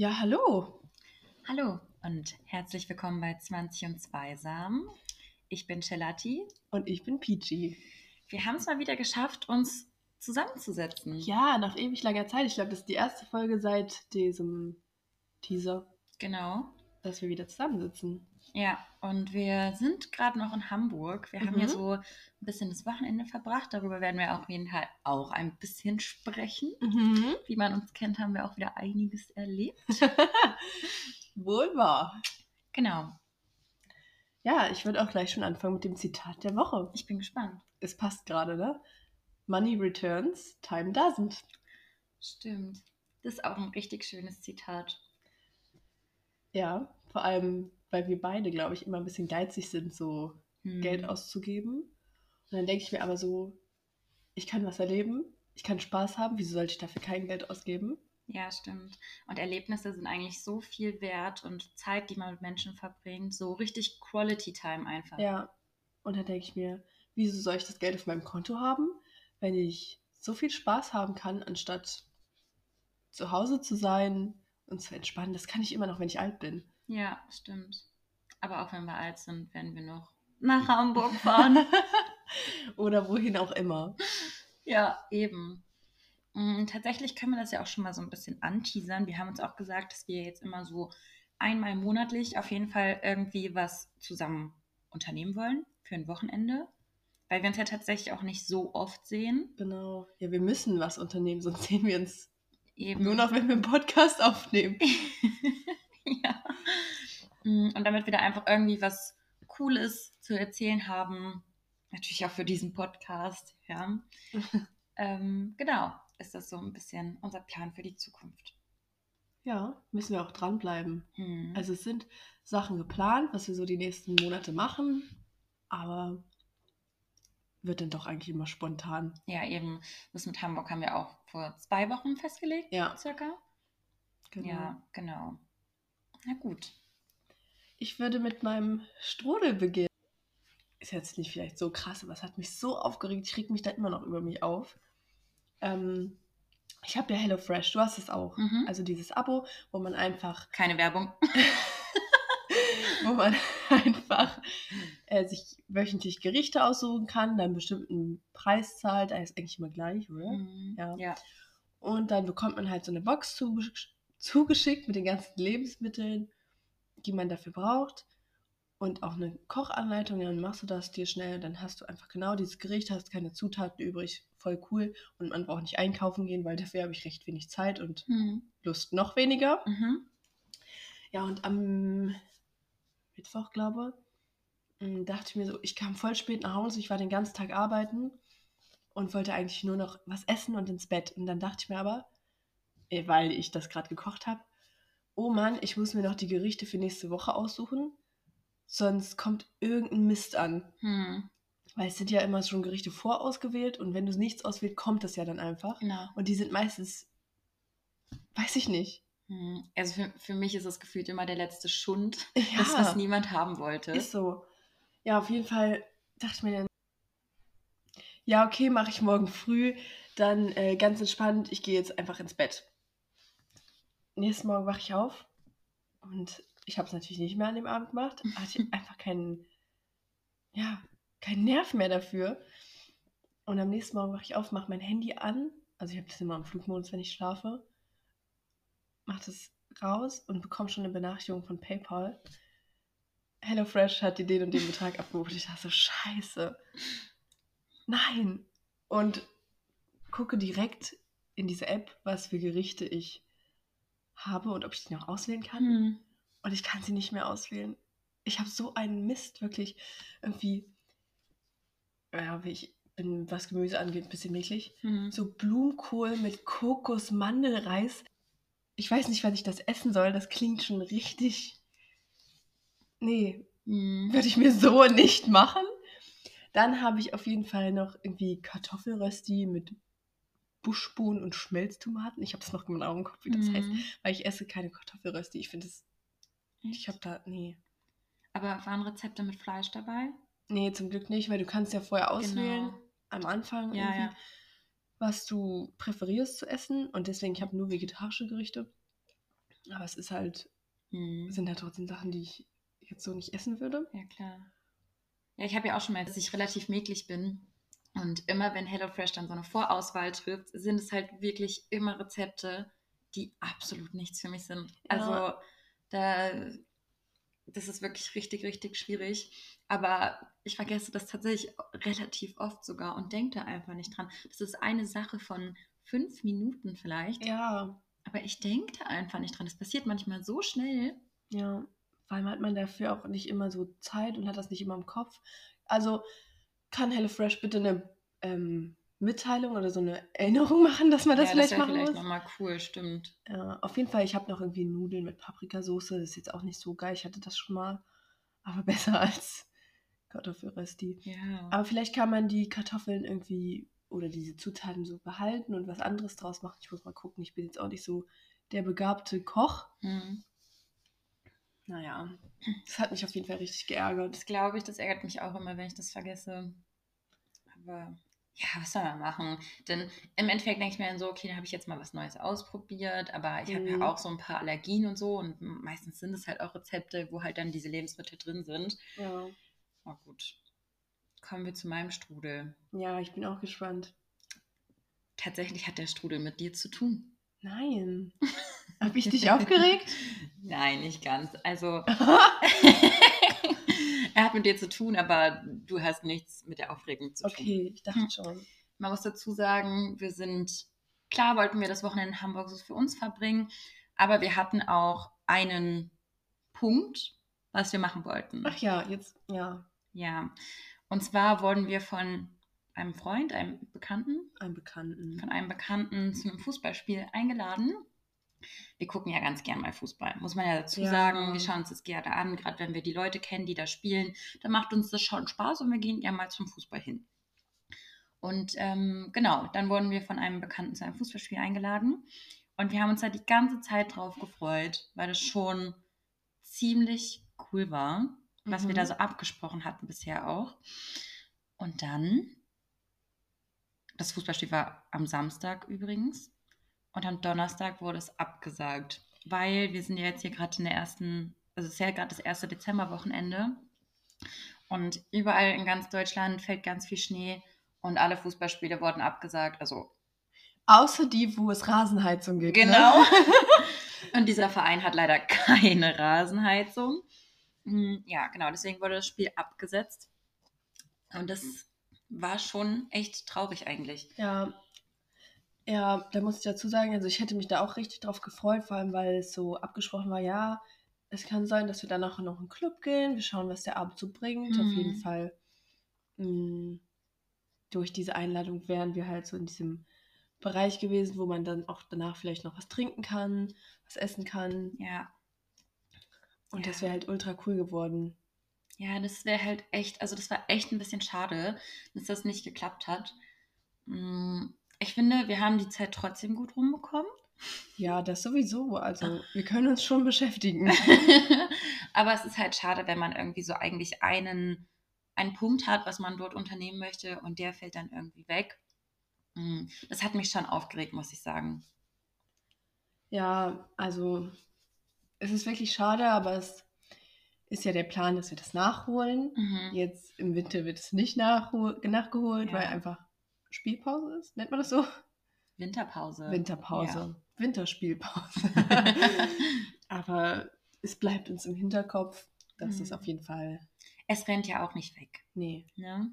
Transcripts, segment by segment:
Ja, hallo. Hallo und herzlich willkommen bei 20 und 2 Samen. Ich bin Celati. Und ich bin Peachy. Wir haben es mal wieder geschafft, uns zusammenzusetzen. Ja, nach ewig langer Zeit. Ich glaube, das ist die erste Folge seit diesem Teaser, Genau. dass wir wieder zusammensitzen. Ja, und wir sind gerade noch in Hamburg. Wir haben Mhm. ja so ein bisschen das Wochenende verbracht. Darüber werden wir auf jeden Fall auch ein bisschen sprechen. Mhm. Wie man uns kennt, haben wir auch wieder einiges erlebt. Wohl wahr. Genau. Ja, ich würde auch gleich schon anfangen mit dem Zitat der Woche. Ich bin gespannt. Es passt gerade, ne? Money returns, time doesn't. Stimmt. Das ist auch ein richtig schönes Zitat. Ja, vor allem, weil wir beide, glaube ich, immer ein bisschen geizig sind, so Hm. Geld auszugeben. Und dann denke ich mir aber so, ich kann was erleben, ich kann Spaß haben, wieso sollte ich dafür kein Geld ausgeben? Ja, stimmt. Und Erlebnisse sind eigentlich so viel wert und Zeit, die man mit Menschen verbringt, so richtig Quality Time einfach. Ja. Und dann denke ich mir, wieso soll ich das Geld auf meinem Konto haben, wenn ich so viel Spaß haben kann, anstatt zu Hause zu sein und zu entspannen? Das kann ich immer noch, wenn ich alt bin. Ja, stimmt. Aber auch wenn wir alt sind, werden wir noch nach Hamburg fahren. Oder wohin auch immer. ja, eben. Mm, Tatsächlich können wir das ja auch schon mal so ein bisschen anteasern. Wir haben uns auch gesagt, dass wir jetzt immer so einmal monatlich auf jeden Fall irgendwie was zusammen unternehmen wollen für ein Wochenende. Weil wir uns ja tatsächlich auch nicht so oft sehen. Genau. Ja, wir müssen was unternehmen, sonst sehen wir uns Eben. nur noch, wenn wir einen Podcast aufnehmen. ja. Mm, Und damit wir da einfach irgendwie was Cooles zu erzählen haben, natürlich auch für diesen Podcast, ja. ähm, genau, ist das so ein bisschen unser Plan für die Zukunft. Ja, müssen wir auch dranbleiben. Hm. Also es sind Sachen geplant, was wir so die nächsten Monate machen, aber wird dann doch eigentlich immer spontan. ja, eben, das mit Hamburg haben wir auch vor zwei Wochen festgelegt, Ja. circa. Genau. Ja, genau. Na gut. Ich würde mit meinem Strudel beginnen. Ist jetzt nicht vielleicht so krass, aber es hat mich so aufgeregt. Ich reg mich da immer noch über mich auf. Ähm, ich habe ja HelloFresh, du hast es auch. Mhm. Also dieses Abo, wo man einfach, Keine Werbung. wo man einfach äh, sich wöchentlich Gerichte aussuchen kann, dann einen bestimmten Preis zahlt. Der ist eigentlich immer gleich, oder? Mhm. Ja. ja. Und dann bekommt man halt so eine Box zugesch zugeschickt mit den ganzen Lebensmitteln, die man dafür braucht. Und auch eine Kochanleitung. Dann machst du das dir schnell. Dann hast du einfach genau dieses Gericht, hast keine Zutaten übrig. Voll cool. Und man braucht nicht einkaufen gehen, weil dafür habe ich recht wenig Zeit und Mhm. Lust noch weniger. Mhm. Ja, und am Mittwoch, glaube ich, m, dachte ich mir so, ich kam voll spät nach Hause. Ich war den ganzen Tag arbeiten und wollte eigentlich nur noch was essen und ins Bett. Und dann dachte ich mir aber, eh, weil ich das gerade gekocht habe, oh Mann, ich muss mir noch die Gerichte für nächste Woche aussuchen, sonst kommt irgendein Mist an. Mhm. Weil es sind ja immer schon Gerichte vorausgewählt und wenn du nichts auswählst, kommt das ja dann einfach. Genau. Und die sind meistens, weiß ich nicht. Hm, Also für, für mich ist es gefühlt immer der letzte Schund, Ja. das, was niemand haben wollte. Ist so. Ja, auf jeden Fall dachte ich mir dann, ja, okay, mache ich morgen früh. Dann äh, ganz entspannt, ich gehe jetzt einfach ins Bett. Nächsten Morgen wache ich auf und ich habe es natürlich nicht mehr an dem Abend gemacht. Hatte einfach keinen, ja, keinen Nerv mehr dafür. Und am nächsten Morgen wache ich auf, mache mein Handy an. Also ich habe das immer am Flugmodus, wenn ich schlafe. Mache das raus und bekomme schon eine Benachrichtigung von PayPal. HelloFresh hat dir den und den Betrag abgebucht. Ich dachte so, scheiße. Nein. Und gucke direkt in diese App, was für Gerichte ich habe und ob ich die noch auswählen kann. Hm. Und ich kann sie nicht mehr auswählen. Ich habe so einen Mist, wirklich. Irgendwie, ja, wie ich bin, was Gemüse angeht, ein bisschen mäklig. Hm. So Blumenkohl mit Kokos-Mandelreis. Ich weiß nicht, wann ich das essen soll. Das klingt schon richtig. Nee, Hm. würde ich mir so nicht machen. Dann habe ich auf jeden Fall noch irgendwie Kartoffelrösti mit Buschbohnen und Schmelztomaten. Ich habe es noch genau im Kopf, wie das heißt, Hm. weil ich esse keine Kartoffelrösti. Ich finde es, ich habe da, nee. Aber waren Rezepte mit Fleisch dabei? Nee, zum Glück nicht, weil du kannst ja vorher auswählen, Genau. am Anfang Ja, ja. was du präferierst zu essen. Und deswegen, ich habe nur vegetarische Gerichte. Aber es ist halt, Mhm. sind halt trotzdem Sachen, die ich jetzt so nicht essen würde. Ja, klar. Ja, ich habe ja auch schon mal, dass ich relativ mäglich bin. Und immer wenn HelloFresh dann so eine Vorauswahl trifft, sind es halt wirklich immer Rezepte, die absolut nichts für mich sind. Ja. Also da, das ist wirklich richtig, richtig schwierig. Aber ich vergesse das tatsächlich relativ oft sogar und denke da einfach nicht dran. Das ist eine Sache von fünf Minuten vielleicht. Ja, Aber ich denke da einfach nicht dran. Das passiert manchmal so schnell. ja. Vor allem hat man dafür auch nicht immer so Zeit und hat das nicht immer im Kopf. Also kann HelloFresh bitte eine ähm, Mitteilung oder so eine Erinnerung machen, dass man das ja, vielleicht das machen vielleicht muss? nochmal cool, stimmt. Ja, auf jeden Fall, ich habe noch irgendwie Nudeln mit Paprikasauce. Das ist jetzt auch nicht so geil. Ich hatte das schon mal. Aber besser als Kartoffelrösti. Ja. Aber vielleicht kann man die Kartoffeln irgendwie oder diese Zutaten so behalten und was anderes draus machen. Ich muss mal gucken. Ich bin jetzt auch nicht so der begabte Koch. Hm. Naja, das hat mich auf jeden Fall richtig geärgert. Das glaube ich, das ärgert mich auch immer, wenn ich das vergesse. Aber ja, was soll man machen? Denn im Endeffekt denke ich mir dann so, okay, dann habe ich jetzt mal was Neues ausprobiert, aber ich habe Mhm. ja auch so ein paar Allergien und so und meistens sind es halt auch Rezepte, wo halt dann diese Lebensmittel drin sind. Ja. Oh gut. Kommen wir zu meinem Strudel. ja, ich bin auch gespannt. Tatsächlich hat der Strudel mit dir zu tun. Nein. Habe ich dich aufgeregt? Nein, nicht ganz. Also, er hat mit dir zu tun, aber du hast nichts mit der Aufregung zu tun. okay, ich dachte Hm. schon. Man muss dazu sagen, wir sind, klar wollten wir das Wochenende in Hamburg so für uns verbringen, aber wir hatten auch einen Punkt, was wir machen wollten. Ach ja, jetzt, ja, Ja. Und zwar wurden wir von einem Freund, einem Bekannten, einen Bekannten. von einem Bekannten zu einem Fußballspiel eingeladen. Wir gucken ja ganz gern mal Fußball, muss man ja dazu Ja. sagen. Wir schauen uns das gerne an, gerade wenn wir die Leute kennen, die da spielen. Dann macht uns das schon Spaß und wir gehen ja mal zum Fußball hin. Und ähm, genau, dann wurden wir von einem Bekannten zu einem Fußballspiel eingeladen. Und wir haben uns da die ganze Zeit drauf gefreut, weil das schon ziemlich cool war, was wir Mhm. da so abgesprochen hatten bisher auch. Und dann, das Fußballspiel war am Samstag übrigens. Und am Donnerstag wurde es abgesagt, weil wir sind ja jetzt hier gerade in der ersten, also es ist ja gerade das erste Dezemberwochenende. Und überall in ganz Deutschland fällt ganz viel Schnee und alle Fußballspiele wurden abgesagt. Also Außer die, wo es Rasenheizung gibt. Genau. Ne? Und dieser Verein hat leider keine Rasenheizung. Hm, Ja, genau, deswegen wurde das Spiel abgesetzt. Und das war schon echt traurig eigentlich. Ja. Ja, da muss ich dazu sagen, also ich hätte mich da auch richtig drauf gefreut, vor allem weil es so abgesprochen war, ja, es kann sein, dass wir danach noch in den Club gehen, wir schauen, was der Abend so bringt. Auf Mhm. jeden Fall mh, durch diese Einladung wären wir halt so in diesem Bereich gewesen, wo man dann auch danach vielleicht noch was trinken kann, was essen kann. Ja, Und Ja. das wäre halt ultra cool geworden. ja, das wäre halt echt, also das war echt ein bisschen schade, dass das nicht geklappt hat. Hm, Ich finde, wir haben die Zeit trotzdem gut rumbekommen. Ja, das sowieso. Also wir können uns schon beschäftigen. Aber es ist halt schade, wenn man irgendwie so eigentlich einen, einen Punkt hat, was man dort unternehmen möchte und der fällt dann irgendwie weg. Mm, Das hat mich schon aufgeregt, muss ich sagen. Ja, also es ist wirklich schade, aber es ist ja der Plan, dass wir das nachholen. Mhm. Jetzt im Winter wird es nicht nachgeholt, Ja. weil einfach Spielpause ist. Nennt man das so? Winterpause. Winterpause. Winterspielpause. aber es bleibt uns im Hinterkopf, dass Mhm. es auf jeden Fall. Es rennt ja auch nicht weg. Nee, Ne?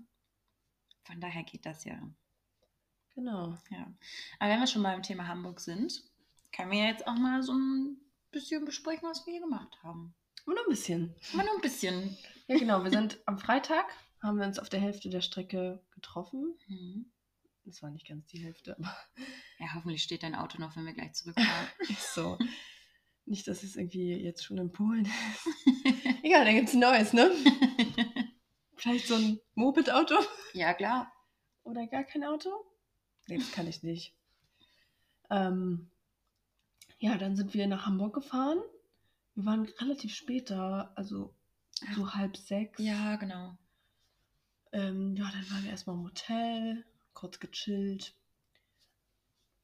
Von daher geht das ja. genau. ja. Aber wenn wir schon beim Thema Hamburg sind, können wir jetzt auch mal so ein bisschen besprechen, was wir hier gemacht haben. Und nur ein bisschen. Mal nur ein bisschen. Ja, genau. Wir sind am Freitag, haben wir uns auf der Hälfte der Strecke getroffen. Mhm. Das war nicht ganz die Hälfte, aber Ja, hoffentlich steht dein Auto noch, wenn wir gleich zurückfahren. so. Nicht, dass es irgendwie jetzt schon in Polen ist. Egal, dann gibt es ein neues, ne? Vielleicht so ein Moped-Auto ja, klar. oder gar kein Auto? Nee, das kann ich nicht. Ähm, ja, dann sind wir nach Hamburg gefahren. Wir waren relativ spät da, also so halb sechs. Ja, genau. Ähm, ja, dann waren wir erstmal im Hotel, kurz gechillt.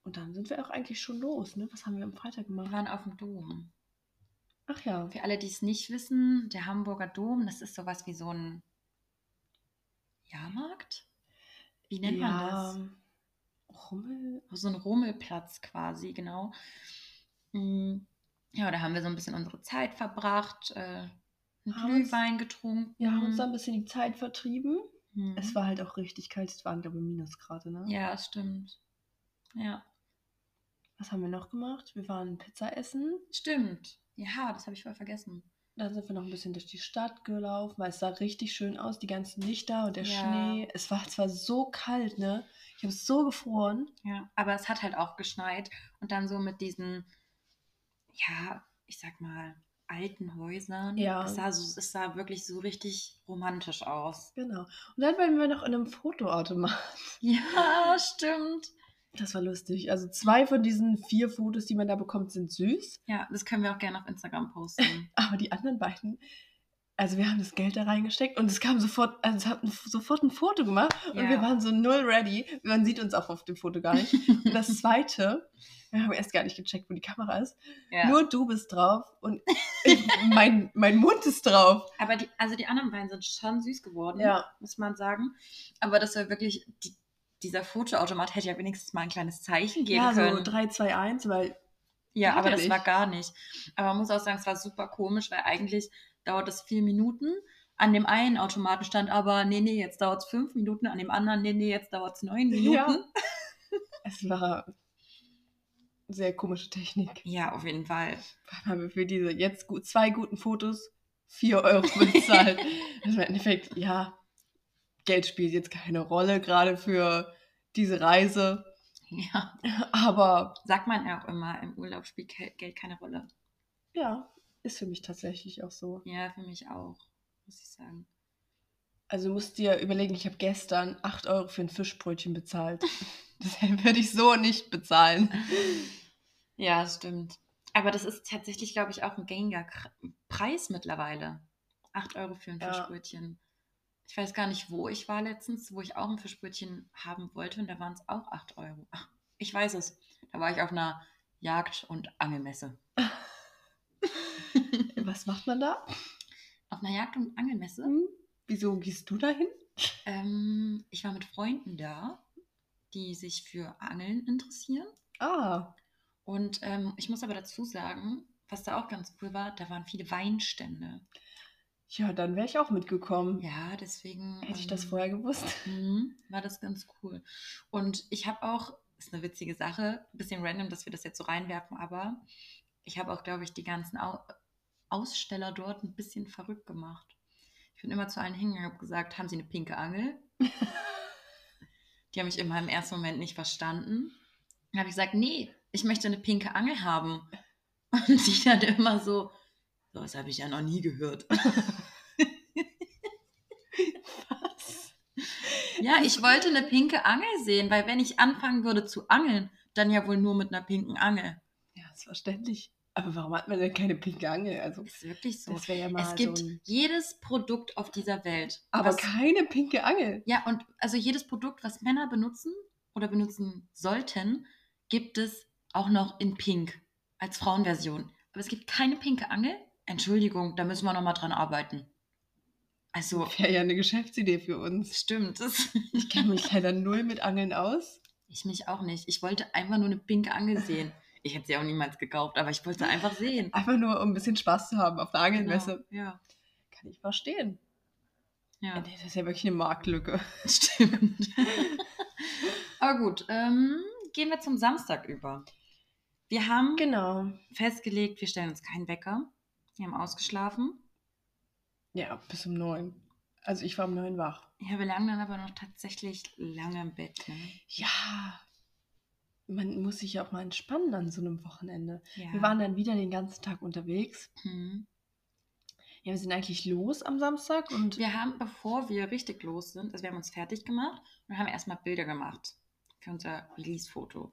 Und dann sind wir auch eigentlich schon los, ne? Was haben wir am Freitag Wir gemacht? waren auf dem Dom. Ach ja. Für alle, die es nicht wissen, der Hamburger Dom, das ist sowas wie so ein Jahrmarkt? Wie nennt man das? Rummel. So ein Rummelplatz quasi, genau. Mm, Ja, da haben wir so ein bisschen unsere Zeit verbracht, äh, einen Glühwein getrunken. Ja, haben uns da ein bisschen die Zeit vertrieben. Mhm. Es war halt auch richtig kalt. Es waren, glaube ich, Minusgrade, ne? Ja, es stimmt. Ja, Was haben wir noch gemacht? Wir waren Pizza essen. stimmt. Ja, das habe ich voll vergessen. Dann sind wir noch ein bisschen durch die Stadt gelaufen, weil es sah richtig schön aus, die ganzen Lichter und der Ja. Schnee. Es war zwar so kalt, ne? Ich habe so gefroren. Ja, aber es hat halt auch geschneit und dann so mit diesen, ja, ich sag mal, alten Häusern. Ja. Es sah, so, es sah wirklich so richtig romantisch aus. Genau. Und dann waren wir noch in einem Fotoautomat. Ja, stimmt. Das war lustig. Also zwei von diesen vier Fotos, die man da bekommt, sind süß. Ja, das können wir auch gerne auf Instagram posten. Aber die anderen beiden, also wir haben das Geld da reingesteckt und es kam sofort, also es hat ein- sofort ein Foto gemacht und Ja. wir waren so null ready. Man sieht uns auch auf dem Foto gar nicht. Und das zweite, wir haben erst gar nicht gecheckt, wo die Kamera ist. ja. Nur du bist drauf und ich, mein, mein Mund ist drauf. aber die, also die anderen beiden sind schon süß geworden, Ja. muss man sagen. Aber das war wirklich, die, dieser Fotoautomat hätte ja wenigstens mal ein kleines Zeichen geben Ja, können. so 3, 2, 1, weil Ja, aber er das war gar nicht. Aber man muss auch sagen, es war super komisch, weil eigentlich dauert das vier Minuten. An dem einen Automaten stand aber, nee, nee, jetzt dauert es fünf Minuten. An dem anderen, nee, nee, jetzt dauert es neun Minuten. Ja. es war sehr komische Technik. Ja, auf jeden Fall. Haben wir für diese jetzt gut, zwei guten Fotos 4 Euro bezahlt. also im Endeffekt, ja, Geld spielt jetzt keine Rolle, gerade für diese Reise. Ja. Aber Sagt man ja auch immer, im Urlaub spielt Geld keine Rolle. ja, ist für mich tatsächlich auch so. Ja, für mich auch, muss ich sagen. Also du musst dir überlegen, ich habe gestern 8 Euro für ein Fischbrötchen bezahlt. Das würde ich so nicht bezahlen. Ja, stimmt. Aber das ist tatsächlich, glaube ich, auch ein gängiger Preis mittlerweile. Acht Euro für ein Ja. Fischbrötchen. Ich weiß gar nicht, wo ich war letztens, wo ich auch ein Fischbrötchen haben wollte und da waren es auch acht Euro. Ach, ich weiß es. Da war ich auf einer Jagd- und Angelmesse. Was macht man da? Auf einer Jagd- und Angelmesse? Hm? Wieso gehst du dahin? Ähm, ich war mit Freunden da, die sich für Angeln interessieren. Ah, Und ähm, ich muss aber dazu sagen, was da auch ganz cool war, da waren viele Weinstände. ja, dann wäre ich auch mitgekommen. Ja, deswegen. Hätte ich das ähm, vorher gewusst. mhm, War das ganz cool. Und ich habe auch, ist eine witzige Sache, ein bisschen random, dass wir das jetzt so reinwerfen, aber ich habe auch, glaube ich, die ganzen Au Aussteller dort ein bisschen verrückt gemacht. Ich bin immer zu allen hingegangen und habe gesagt, haben Sie eine pinke Angel? die haben mich immer im ersten Moment nicht verstanden. Dann habe ich gesagt, nee, ich möchte eine pinke Angel haben. Und die dann immer so, "So, das habe ich ja noch nie gehört. Was? Ja, ich wollte eine pinke Angel sehen, weil wenn ich anfangen würde zu angeln, dann ja wohl nur mit einer pinken Angel. Ja, ist verständlich. Aber warum hat man denn keine pinke Angel? Also, Ist wirklich so. das ja mal Es gibt so ein... jedes Produkt auf dieser Welt. Aber was, keine pinke Angel. ja, und also jedes Produkt, was Männer benutzen oder benutzen sollten, gibt es auch noch in Pink als Frauenversion. Aber es gibt keine pinke Angel. Entschuldigung, da müssen wir noch mal dran arbeiten. Also, Wäre ja eine Geschäftsidee für uns. stimmt. Das Ich kenne mich leider null mit Angeln aus. Ich mich auch nicht. Ich wollte einfach nur eine pinke Angel sehen. Ich hätte sie auch niemals gekauft, aber ich wollte einfach sehen. Einfach nur, um ein bisschen Spaß zu haben auf der Angelmesse. Genau. Ja, Kann ich verstehen. ja. Nee, Das ist ja wirklich eine Marktlücke. Stimmt. Aber gut, ähm, gehen wir zum Samstag über. Wir haben Genau. festgelegt, wir stellen uns keinen Wecker. Wir haben ausgeschlafen. Ja, bis um neun. Also ich war um neun wach. Ja, wir lagen dann aber noch tatsächlich lange im Bett. Ne? Ja. Man muss sich ja auch mal entspannen an so einem Wochenende. Ja. Wir waren dann wieder den ganzen Tag unterwegs. Hm. Ja, wir sind eigentlich los am Samstag und Wir haben, bevor wir richtig los sind, also wir haben uns fertig gemacht und haben erstmal Bilder gemacht für unser Release-Foto.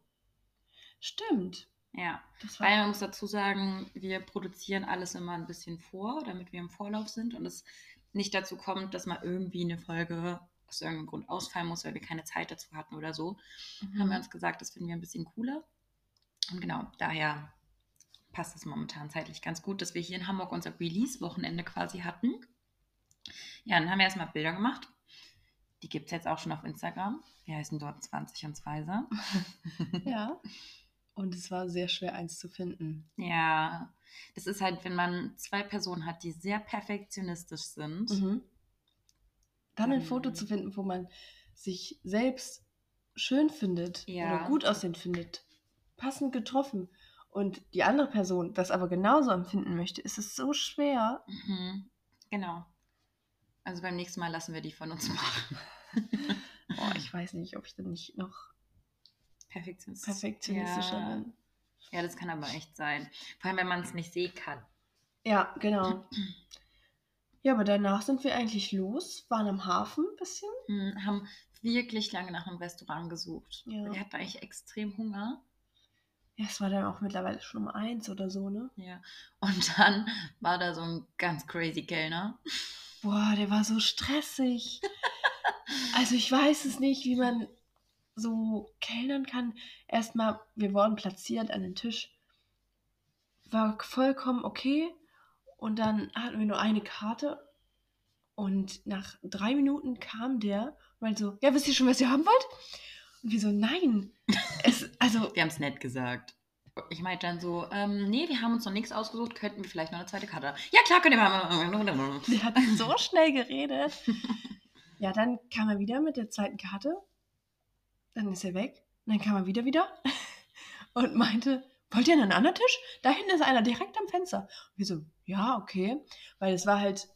stimmt. Ja. Das war Weil man muss dazu sagen, wir produzieren alles immer ein bisschen vor, damit wir im Vorlauf sind und es nicht dazu kommt, dass mal irgendwie eine Folge aus irgendeinem Grund ausfallen muss, weil wir keine Zeit dazu hatten oder so. Mhm. Haben wir uns gesagt, das finden wir ein bisschen cooler. Und genau, daher passt es momentan zeitlich ganz gut, dass wir hier in Hamburg unser Release-Wochenende quasi hatten. Ja, dann haben wir erstmal Bilder gemacht. Die gibt es jetzt auch schon auf Instagram. Wir heißen dort 20 und Zweise. Ja. Und es war sehr schwer, eins zu finden. Ja, das ist halt, wenn man zwei Personen hat, die sehr perfektionistisch sind. Mhm. Dann ein Foto zu finden, wo man sich selbst schön findet Ja. oder gut aussehen findet, passend getroffen und die andere Person das aber genauso empfinden möchte, ist es so schwer. Mhm. Genau. Also beim nächsten Mal lassen wir die von uns machen. Oh, ich weiß nicht, ob ich dann nicht noch Perfektionistisch. perfektionistischer ja. bin. Ja, das kann aber echt sein. Vor allem, wenn man es nicht sehen kann. Ja, genau. Ja, aber danach sind wir eigentlich los, waren am Hafen ein bisschen. Hm, haben wirklich lange nach einem Restaurant gesucht. Ja. Wir hatten eigentlich extrem Hunger. Ja, es war dann auch mittlerweile schon um eins oder so, ne? Ja. Und dann war da so ein ganz crazy Kellner. Boah, der war so stressig. also ich weiß es nicht, wie man so kellnern kann. Erstmal, wir wurden platziert an den Tisch. War vollkommen okay. Und dann hatten wir nur eine Karte. Und nach drei Minuten kam der und meinte so, ja, wisst ihr schon, was ihr haben wollt? Und wir so, nein. Es, also, Wir haben es nett gesagt. Ich meinte dann so, ähm, nee, wir haben uns noch nichts ausgesucht, könnten wir vielleicht noch eine zweite Karte. Ja, klar, könnt ihr mal. Der hat so schnell geredet. Ja, dann kam er wieder mit der zweiten Karte. Dann ist er weg. Und dann kam er wieder wieder und meinte, wollt ihr an einen anderen Tisch? Da hinten ist einer direkt am Fenster. Und wir so, ja, okay. Weil es war halt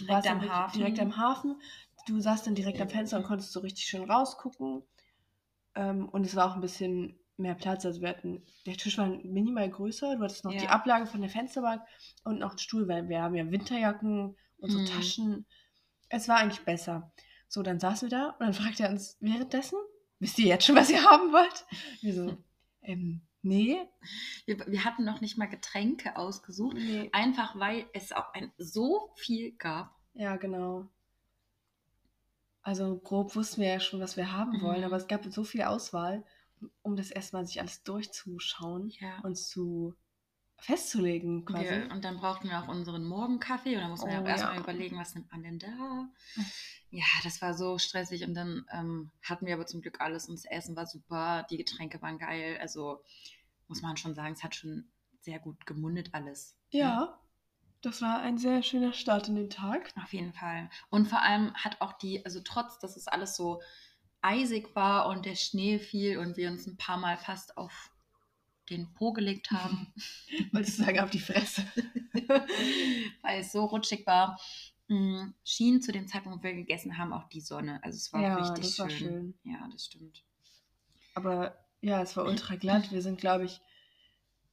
Direkt am Hafen. direkt am Hafen. Du saßt dann direkt am Fenster und konntest so richtig schön rausgucken. Ähm, und es war auch ein bisschen mehr Platz. Also wir hatten, der Tisch war minimal größer. Du hattest noch Ja. die Ablage von der Fensterbank und noch einen Stuhl, weil wir haben ja Winterjacken und so Mhm. Taschen. Es war eigentlich besser. So, dann saßen wir da und dann fragte er uns währenddessen, wisst ihr jetzt schon, was ihr haben wollt? Wir so, ähm, nee. Wir, wir hatten noch nicht mal Getränke ausgesucht, Nee. einfach weil es auch ein, so viel gab. Ja, genau. Also grob wussten wir ja schon, was wir haben wollen, Mhm. aber es gab so viel Auswahl, um das erstmal sich alles durchzuschauen Ja. und zu festzulegen quasi. Wir, und dann brauchten wir auch unseren Morgenkaffee und dann mussten wir Oh, auch erstmal ja. überlegen, was nimmt man denn da? Ja, das war so stressig und dann ähm, hatten wir aber zum Glück alles und das Essen war super, die Getränke waren geil. Also muss man schon sagen, es hat schon sehr gut gemundet alles. Ja, das war ein sehr schöner Start in den Tag. Auf jeden Fall. Und vor allem hat auch die, also trotz, dass es alles so eisig war und der Schnee fiel und wir uns ein paar Mal fast auf den Po gelegt haben, Wolltest du sagen, auf die Fresse. weil es so rutschig war, mh, schien zu dem Zeitpunkt, wo wir gegessen haben, auch die Sonne. Also es war Ja, richtig das war schön. schön. Ja, das stimmt. Aber ja, es war ultra glatt. Wir sind, glaube ich,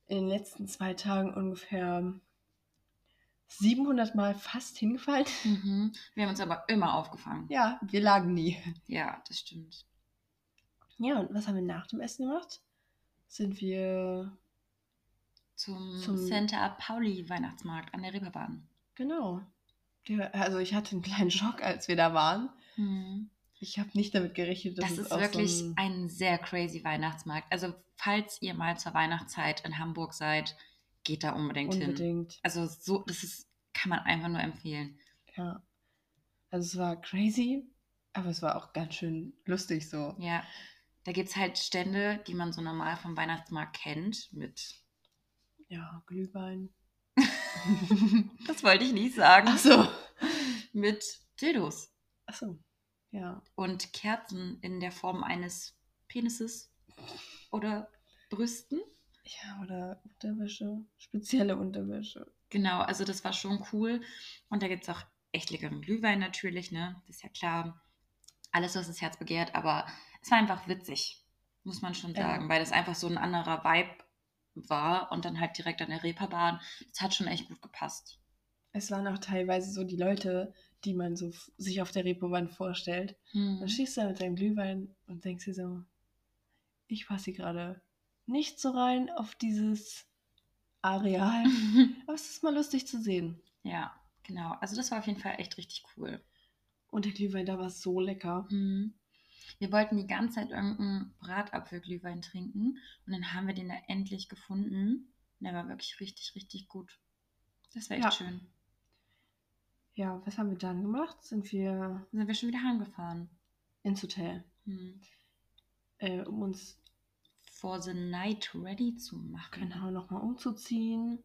in den letzten zwei Tagen ungefähr 700 Mal fast hingefallen. Mhm. Wir haben uns aber immer aufgefangen. Ja, wir lagen nie. Ja, das stimmt. Ja, und was haben wir nach dem Essen gemacht? Sind wir, Zum, Zum- Santa Pauli Weihnachtsmarkt an der Reeperbahn. genau. Also ich hatte einen kleinen Schock, als wir da waren. Mhm. Ich habe nicht damit gerechnet, dass Das es ist wirklich so ein, ein sehr crazy Weihnachtsmarkt. Also, falls ihr mal zur Weihnachtszeit in Hamburg seid, geht da unbedingt, hin. unbedingt. Also, so, das ist, kann man einfach nur empfehlen. Ja. Also es war crazy, aber es war auch ganz schön lustig so. Ja, da gibt es halt Stände, die man so normal vom Weihnachtsmarkt kennt, mit. Ja, Glühwein. Das wollte ich nicht sagen. Ach so. Mit Dildos Ach so. Ja. und Kerzen in der Form eines Penises oder Brüsten. Ja, oder Unterwäsche. Spezielle Unterwäsche. Genau, also das war schon cool. Und da gibt es auch echt leckeren Glühwein natürlich, ne? Das ist ja klar. Alles, was das Herz begehrt, aber es war einfach witzig, muss man schon Ja. sagen, weil das einfach so ein anderer Vibe war und dann halt direkt an der Reeperbahn. Das hat schon echt gut gepasst. Es waren auch teilweise so die Leute, die man so sich auf der Reeperbahn vorstellt. Dann Hm. stehst du da mit deinem Glühwein und denkst dir so, ich passe hier gerade nicht so rein auf dieses Areal. Aber es ist mal lustig zu sehen. ja, genau. Also das war auf jeden Fall echt richtig cool. Und der Glühwein da war so lecker. Hm. Wir wollten die ganze Zeit irgendeinen Bratapfelglühwein trinken und dann haben wir den da endlich gefunden. Der war wirklich richtig, richtig gut. Das war echt Ja. schön. Ja, was haben wir dann gemacht? Sind wir sind wir schon wieder heimgefahren. ins Hotel, Hm. äh, um uns For the night ready zu machen. genau nochmal umzuziehen.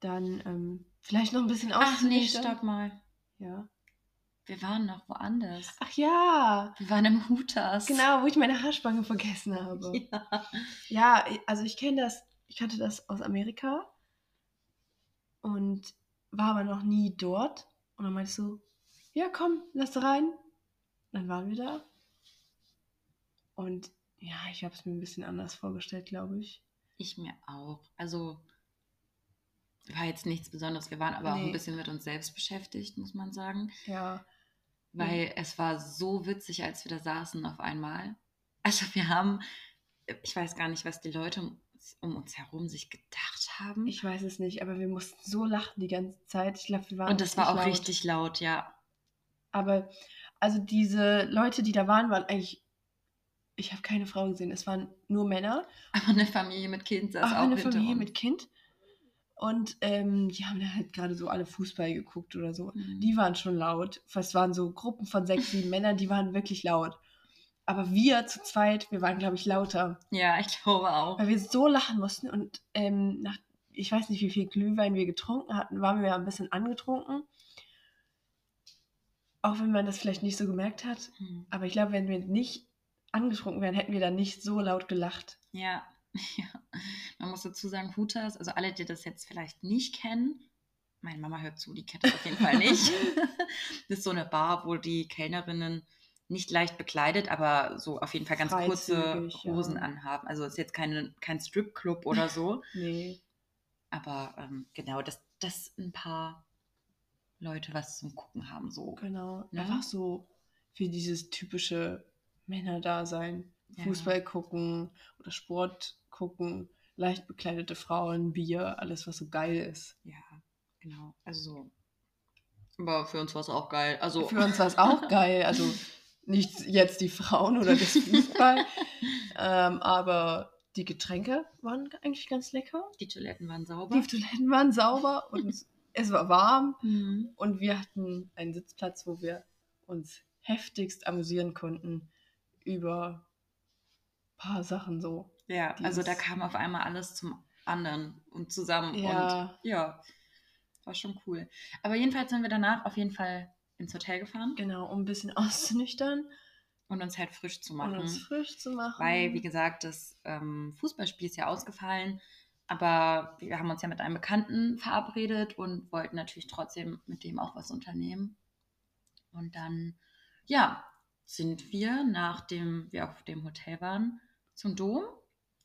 Dann ähm, vielleicht noch ein bisschen Ach nee, stopp mal. Ja. Wir waren noch woanders. Ach ja, Wir waren im Hutas. genau, wo ich meine Haarspange vergessen habe. Ja. Ja, also ich kenne das, ich kannte das aus Amerika und war aber noch nie dort. Und dann meinte ich so, ja komm, lass rein. Dann waren wir da. Und ja, ich habe es mir ein bisschen anders vorgestellt, glaube ich. Ich mir auch. Also war jetzt nichts Besonderes. Wir waren aber auch Nee. ein bisschen mit uns selbst beschäftigt, muss man sagen. Ja, Weil es war so witzig, als wir da saßen auf einmal. Also wir haben, ich weiß gar nicht, was die Leute um, um uns herum sich gedacht haben. ich weiß es nicht, aber wir mussten so lachen die ganze Zeit. Ich glaube, wir waren Und das war auch laut. richtig laut, ja. Aber also diese Leute, die da waren, waren eigentlich, ich habe keine Frau gesehen. Es waren nur Männer. Aber eine Familie mit Kind saß auch auch eine Familie uns. mit Kind. Und ähm, die haben da halt gerade so alle Fußball geguckt oder so. Mhm. Die waren schon laut. Es waren so Gruppen von sechs, sieben Männern, die waren wirklich laut. Aber wir zu zweit, wir waren, glaube ich, lauter. Ja, ich glaube auch. Weil wir so lachen mussten. Und ähm, nach, ich weiß nicht, wie viel Glühwein wir getrunken hatten, waren wir ein bisschen angetrunken. Auch wenn man das vielleicht nicht so gemerkt hat. Hm. Aber ich glaube, wenn wir nicht angetrunken wären, hätten wir dann nicht so laut gelacht. Ja, ja. Man muss dazu sagen, Hutas, also alle, die das jetzt vielleicht nicht kennen, meine Mama hört zu, die kennt das auf jeden Fall nicht. das ist so eine Bar, wo die Kellnerinnen nicht leicht bekleidet, aber so auf jeden Fall ganz kurze Freizügig, ja. Hosen anhaben. Also es ist jetzt keine, kein Stripclub oder so, Nee. aber ähm, genau, dass, dass ein paar Leute was zum Gucken haben. So. Genau. Ne? Einfach so für dieses typische Männerdasein. Ja. Fußball gucken oder Sport gucken, leicht bekleidete Frauen, Bier, alles, was so geil ist. Ja, genau. Also so. Aber für uns war es auch geil. Also Für uns war es auch geil. Also nicht jetzt die Frauen oder das Fußball, ähm, aber die Getränke waren eigentlich ganz lecker. die Toiletten waren sauber. Die Toiletten waren sauber und es war warm. Mhm. Und wir hatten einen Sitzplatz, wo wir uns heftigst amüsieren konnten über paar Sachen so. Ja, also da kam auf einmal alles zum anderen und zusammen. Ja. Und ja, war schon cool. Aber jedenfalls sind wir danach auf jeden Fall ins Hotel gefahren Genau, um ein bisschen auszunüchtern und uns halt frisch zu und machen. uns frisch zu machen. Weil, wie gesagt, das ähm, Fußballspiel ist ja ausgefallen. Aber wir haben uns ja mit einem Bekannten verabredet und wollten natürlich trotzdem mit dem auch was unternehmen. Und dann, ja, sind wir, nachdem wir auf dem Hotel waren, zum Dom,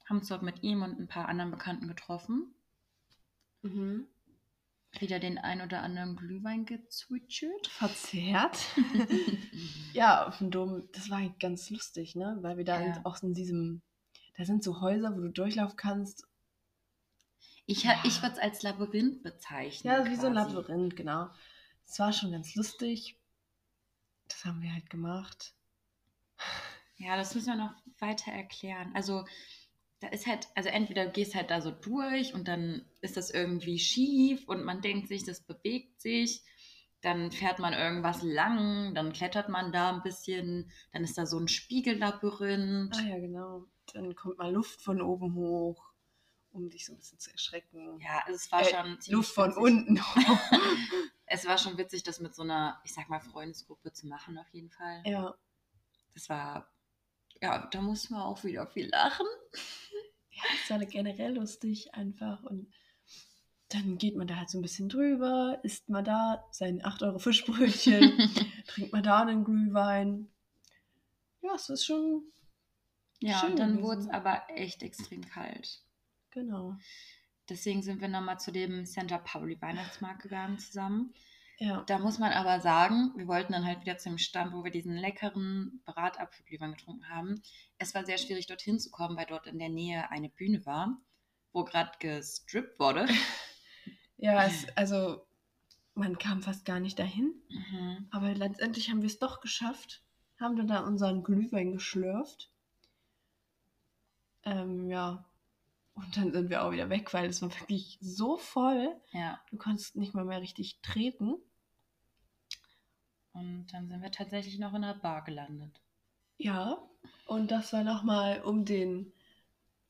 haben uns dort mit ihm und ein paar anderen Bekannten getroffen. Mhm. Wieder den ein oder anderen Glühwein gezwitschert. Verzerrt. ja, auf dem Dom, das war halt ganz lustig, ne? Weil wir da Ja. in, auch in diesem, da sind so Häuser, wo du durchlaufen kannst. Ich, Ja. ich würde es als Labyrinth bezeichnen. Ja, wie so ein quasi. Labyrinth, genau. Es war schon ganz lustig. Das haben wir halt gemacht. Ja, das müssen wir noch weiter erklären. Also, da ist halt, also entweder du gehst halt da so durch und dann ist das irgendwie schief und man denkt sich, das bewegt sich. Dann fährt man irgendwas lang, dann klettert man da ein bisschen, dann ist da so ein Spiegellabyrinth. Ah ja, genau. Dann kommt mal Luft von oben hoch, um dich so ein bisschen zu erschrecken. Ja, also es war Äh, schon ziemlich Luft von witzig. unten. Es war schon witzig, das mit so einer, ich sag mal, Freundesgruppe zu machen, auf jeden Fall. ja. Das war, ja, da mussten wir auch wieder viel lachen. ja, es war generell lustig einfach. Und dann geht man da halt so ein bisschen drüber, isst mal da sein 8 Euro Fischbrötchen, trinkt mal da einen Glühwein. Ja, es ist schon, Ja, Schön und dann wurde es aber echt extrem kalt. genau. Deswegen sind wir nochmal zu dem Sandra Pauli Weihnachtsmarkt gegangen zusammen. Ja, Da muss man aber sagen, wir wollten dann halt wieder zu dem Stand, wo wir diesen leckeren Bratapfelglühwein getrunken haben. Es war sehr schwierig, dorthin zu kommen, weil dort in der Nähe eine Bühne war, wo gerade gestrippt wurde. ja es, also man kam fast gar nicht dahin. Mhm. Aber letztendlich haben wir es doch geschafft. Haben dann da unseren Glühwein geschlürft. Ähm, ja. Und dann sind wir auch wieder weg, weil es war wirklich so voll. Ja. Du konntest nicht mal mehr richtig treten. Und dann sind wir tatsächlich noch in der Bar gelandet. Ja. Und das war nochmal, um den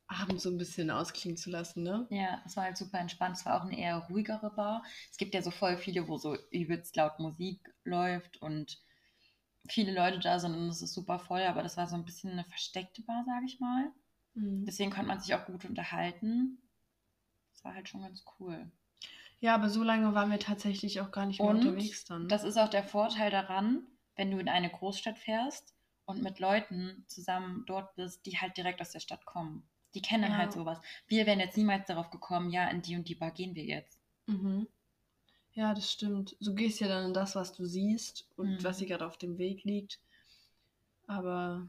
Abend so ein bisschen ausklingen zu lassen, ne? Ja, es war halt super entspannt. Es war auch eine eher ruhigere Bar. Es gibt ja so voll viele, wo so übelst laut Musik läuft und viele Leute da sind und es ist super voll, aber das war so ein bisschen eine versteckte Bar, sage ich mal. Mhm. Deswegen konnte man sich auch gut unterhalten. Das war halt schon ganz cool. Ja, aber so lange waren wir tatsächlich auch gar nicht mehr Und unterwegs dann. Das ist auch der Vorteil daran, wenn du in eine Großstadt fährst und mit Leuten zusammen dort bist, die halt direkt aus der Stadt kommen. Die kennen Ja. halt sowas. Wir wären jetzt niemals darauf gekommen, ja, in die und die Bar gehen wir jetzt. Mhm. Ja, das stimmt. Du gehst ja dann in das, was du siehst und Mhm. was dir gerade auf dem Weg liegt. Aber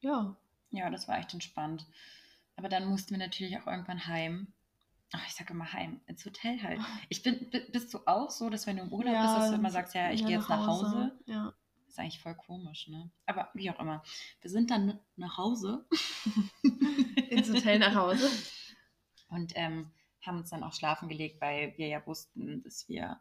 ja, Ja, das war echt entspannt. Aber dann mussten wir natürlich auch irgendwann heim. Ach, ich sage immer heim, ins Hotel halt. Ich bin, bi- bist du auch so, dass wenn du im Urlaub bist, dass du immer sagst, ja, ich gehe jetzt nach Hause? Ja. ist eigentlich voll komisch, ne? Aber wie auch immer. Wir sind dann nach Hause Ins Hotel nach Hause. und ähm, haben uns dann auch schlafen gelegt, weil wir ja wussten, dass wir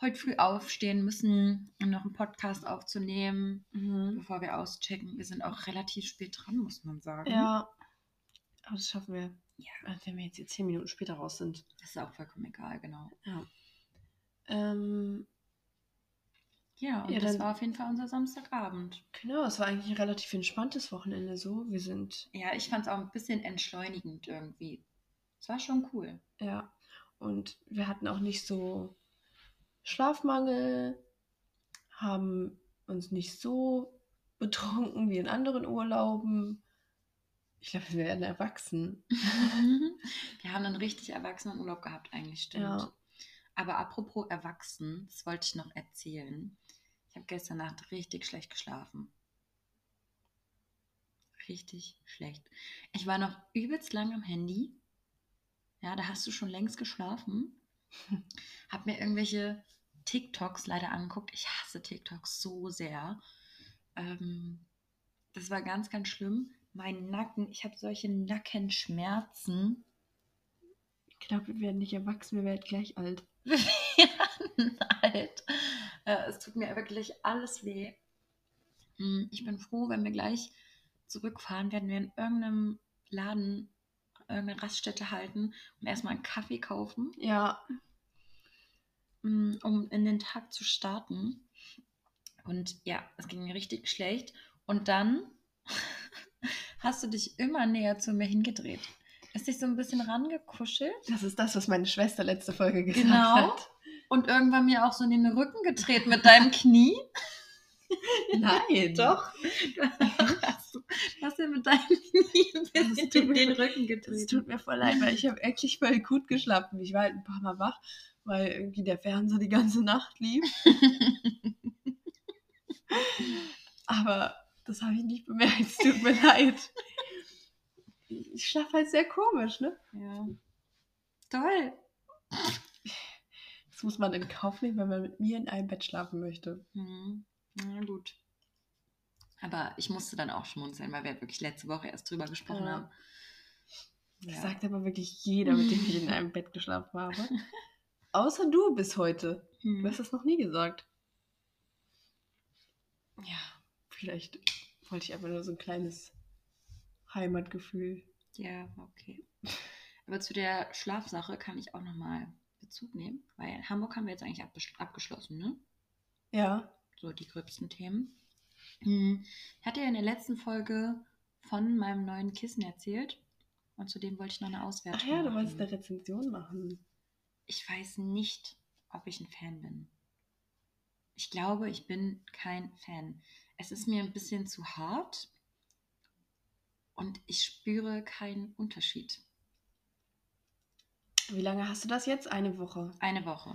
heute früh aufstehen müssen, um noch einen Podcast aufzunehmen, Mhm. bevor wir auschecken. Wir sind auch relativ spät dran, muss man sagen. Ja. Aber das schaffen wir. Ja. Wenn wir jetzt hier zehn Minuten später raus sind. Das ist auch vollkommen egal, genau. Ja. Ähm, Ja, und Ja, das war auf jeden Fall unser Samstagabend. genau, es war eigentlich ein relativ entspanntes Wochenende so. Wir sind, Ja, ich fand es auch ein bisschen entschleunigend irgendwie. Es war schon cool. ja, und wir hatten auch nicht so Schlafmangel, haben uns nicht so betrunken wie in anderen Urlauben. Ich glaube, wir werden erwachsen. Wir haben einen richtig erwachsenen Urlaub gehabt, eigentlich, stimmt. Ja. Aber apropos erwachsen, das wollte ich noch erzählen. Ich habe gestern Nacht richtig schlecht geschlafen. Richtig schlecht. Ich war noch übelst lang am Handy. Ja, da hast du schon längst geschlafen. Hab mir irgendwelche TikToks leider angeguckt. Ich hasse TikToks so sehr. Ähm, das war ganz, ganz schlimm. Mein Nacken, ich habe solche Nackenschmerzen. Ich glaube, wir werden nicht erwachsen, wir werden gleich alt. Wir werden alt. Äh, es tut mir wirklich alles weh. Hm, Ich bin froh, wenn wir gleich zurückfahren, werden wir in irgendeinem Laden, irgendeine Raststätte halten und erstmal einen Kaffee kaufen, Ja, hm, um in den Tag zu starten. Und ja, es ging mir richtig schlecht. Und dann hast du dich immer näher zu mir hingedreht. Hast dich so ein bisschen rangekuschelt. das ist das, was meine Schwester letzte Folge gesagt Genau. hat. Und irgendwann mir auch so in den Rücken gedreht mit deinem Knie. Nein. Doch. hast, du, hast du mit deinem Knie ein bisschen in mir- den Rücken Es gedreht. tut mir voll leid, weil ich habe wirklich voll gut geschlafen. Ich war halt ein paar Mal wach, weil irgendwie der Fernseher die ganze Nacht lief. Aber das habe ich nicht bemerkt. Es tut mir leid. Ich schlafe halt sehr komisch, ne? ja. Toll. Das muss man in Kauf nehmen, wenn man mit mir in einem Bett schlafen möchte. Mhm. Na gut. Aber ich musste dann auch schmunzeln, weil wir wirklich letzte Woche erst drüber gesprochen Ja. haben. Das Ja. sagt aber wirklich jeder, mit dem ich in einem Bett geschlafen habe. Außer du bis heute. Du Hm. hast das noch nie gesagt. Ja. Vielleicht wollte ich einfach nur so ein kleines Heimatgefühl. Ja, okay. Aber zu der Schlafsache kann ich auch nochmal Bezug nehmen, weil in Hamburg haben wir jetzt eigentlich abgeschlossen, ne? Ja. so die gröbsten Themen. Hm, Ich hatte ja in der letzten Folge von meinem neuen Kissen erzählt und zudem wollte ich noch eine Auswertung Ach ja, du machen. wolltest eine Rezension machen. Ich weiß nicht, ob ich ein Fan bin. Ich glaube, ich bin kein Fan. Es ist mir ein bisschen zu hart und ich spüre keinen Unterschied. Wie lange hast du das jetzt? Eine Woche. Eine Woche.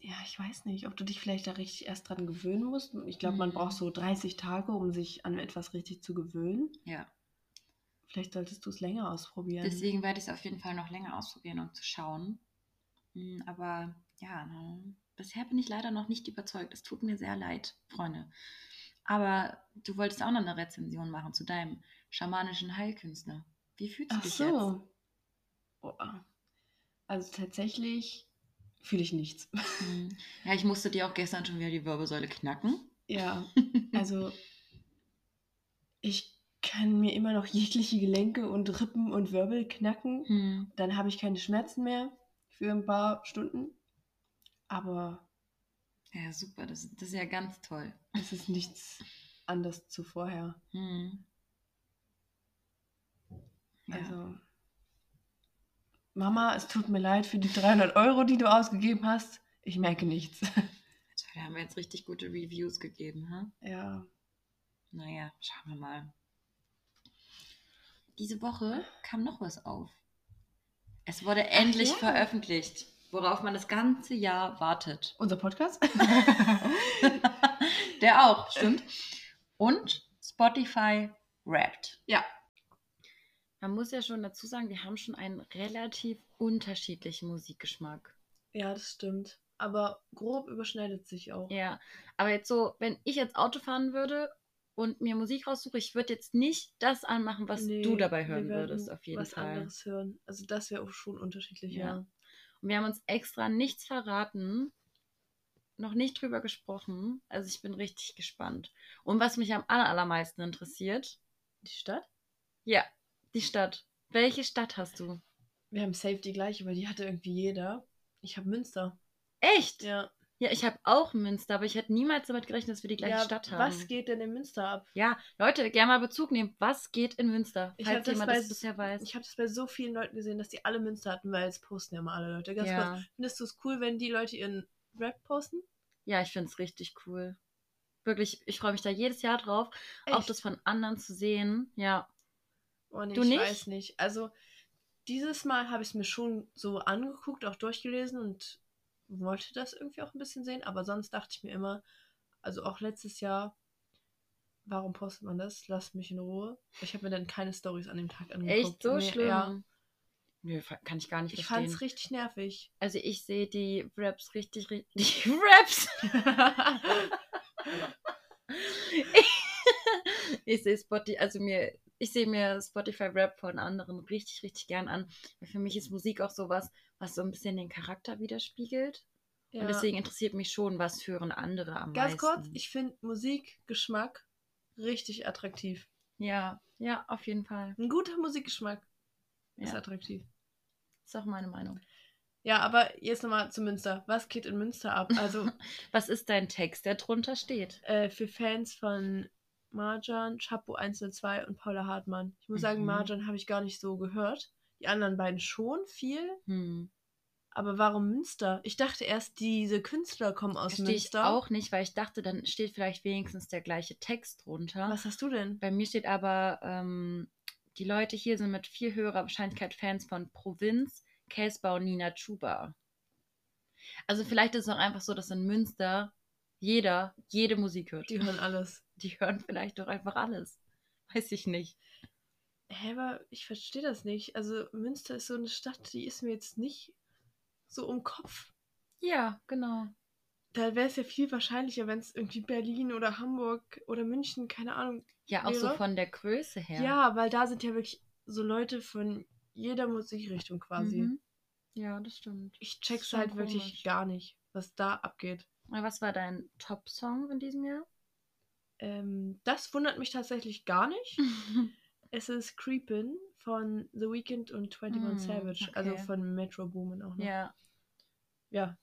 Ja, ich weiß nicht, ob du dich vielleicht da richtig erst dran gewöhnen musst. Ich glaube, man Mhm. braucht so 30 Tage, um sich an etwas richtig zu gewöhnen. Ja. Vielleicht solltest du es länger ausprobieren. Deswegen werde ich es auf jeden Fall noch länger ausprobieren, um zu schauen. Hm, Aber ja, ne, bisher bin ich leider noch nicht überzeugt. Es tut mir sehr leid, Freunde. Aber du wolltest auch noch eine Rezension machen zu deinem schamanischen Heilkünstler. Wie fühlst du Ach dich so. Boah. Also tatsächlich fühle ich nichts. jetzt? Hm. Ja, ich musste dir auch gestern schon wieder die Wirbelsäule knacken. Ja, also ich kann mir immer noch jegliche Gelenke und Rippen und Wirbel knacken. Hm. Dann habe ich keine Schmerzen mehr für ein paar Stunden. Aber Ja, super, das, das ist ja ganz toll. es ist nichts anders zu vorher. Hm. Ja. Also, Mama, es tut mir leid für die 300 Euro, die du ausgegeben hast. Ich merke nichts. Da haben wir jetzt richtig gute Reviews gegeben, ha? ja. Naja, schauen wir mal. Diese Woche kam noch was auf. Es wurde endlich ja. veröffentlicht, worauf man das ganze Jahr wartet. Unser Podcast? Der auch, stimmt. Und Spotify Wrapped. Ja. Man muss ja schon dazu sagen, wir haben schon einen relativ unterschiedlichen Musikgeschmack. ja, das stimmt. Aber grob überschneidet sich auch. Ja, aber jetzt so, wenn ich jetzt Auto fahren würde und mir Musik raussuche, ich würde jetzt nicht das anmachen, was Nee, du dabei hören würdest, auf jeden was Fall. anderes hören. Also das wäre auch schon unterschiedlich, Ja. ja. Und wir haben uns extra nichts verraten, noch nicht drüber gesprochen. Also ich bin richtig gespannt. Und was mich am aller, allermeisten interessiert, Die Stadt? ja, die Stadt. Welche Stadt hast du? Wir haben safe die gleiche, weil die hatte irgendwie jeder. Ich habe Münster. Echt? Ja. Ja, ich habe auch Münster, aber ich hätte niemals damit gerechnet, dass wir die gleiche ja, Stadt haben. Was geht denn in Münster ab? Ja, Leute, gerne mal Bezug nehmen. Was geht in Münster? Ich Falls hab das bei- das bisher weiß. Ich habe das bei so vielen Leuten gesehen, dass die alle Münster hatten, weil es posten ja mal alle Leute. Ganz Ja. kurz, findest du es cool, wenn die Leute ihren Rap posten? Ja, ich finde es richtig cool. Wirklich, ich freue mich da jedes Jahr drauf, auch Echt? das von anderen zu sehen. Ja. Oh, nee, Du ich nicht? weiß nicht. Also, dieses Mal habe ich es mir schon so angeguckt, auch durchgelesen und wollte das irgendwie auch ein bisschen sehen. Aber sonst dachte ich mir immer, also auch letztes Jahr, warum postet man das? Lasst mich in Ruhe. Ich habe mir dann keine Stories an dem Tag angeguckt. Echt so Nee, schlimm? Ja. Nö, kann ich gar nicht Ich verstehen. fand es richtig nervig. Also ich sehe die Raps richtig, richtig. Die Raps! ich sehe Spotify, also mir, ich sehe mir Spotify Rap von anderen richtig, richtig gern an. Weil für mich ist Musik auch sowas, was so ein bisschen den Charakter widerspiegelt. Ja. Und deswegen interessiert mich schon, was hören andere am Ganz meisten. kurz, ich finde Musikgeschmack richtig attraktiv. Ja, ja, auf jeden Fall. Ein guter Musikgeschmack ist Ja, attraktiv. ist auch meine Meinung. Ja, aber jetzt nochmal zu Münster. Was geht in Münster ab? Also Was ist dein Text, der drunter steht? äh, für Fans von Marjan, Chapo 102 und Paula Hartmann. Ich muss sagen, Mhm. Marjan habe ich gar nicht so gehört. Die anderen beiden schon viel. Hm. Aber warum Münster? Ich dachte erst, diese Künstler kommen aus Verstehe ich Münster. auch nicht, weil ich dachte, dann steht vielleicht wenigstens der gleiche Text drunter. Was hast du denn? Bei mir steht aber, ähm, die Leute hier sind mit viel höherer Wahrscheinlichkeit Fans von Provinz, Casper und Nina Chuba. Also vielleicht ist es auch einfach so, dass in Münster jeder, jede Musik hört. Die hören alles. Die hören vielleicht doch einfach alles. Weiß ich nicht. Hä, aber ich verstehe das nicht. Also Münster ist so eine Stadt, die ist mir jetzt nicht so im Kopf. Ja, genau. Da wäre es ja viel wahrscheinlicher, wenn es irgendwie Berlin oder Hamburg oder München, keine Ahnung. Ja, auch so Wäre? von der Größe her. Ja, weil da sind ja wirklich so Leute von jeder Musikrichtung quasi. Mhm. Ja, das stimmt. Ich check's halt wirklich komisch. gar nicht, was da abgeht. Was war dein Top-Song in diesem Jahr? Ähm, das wundert mich tatsächlich gar nicht. Es ist Creepin' von The Weeknd und 21 Hm, Savage, also okay. von Metro Boomin auch noch. ja. ja,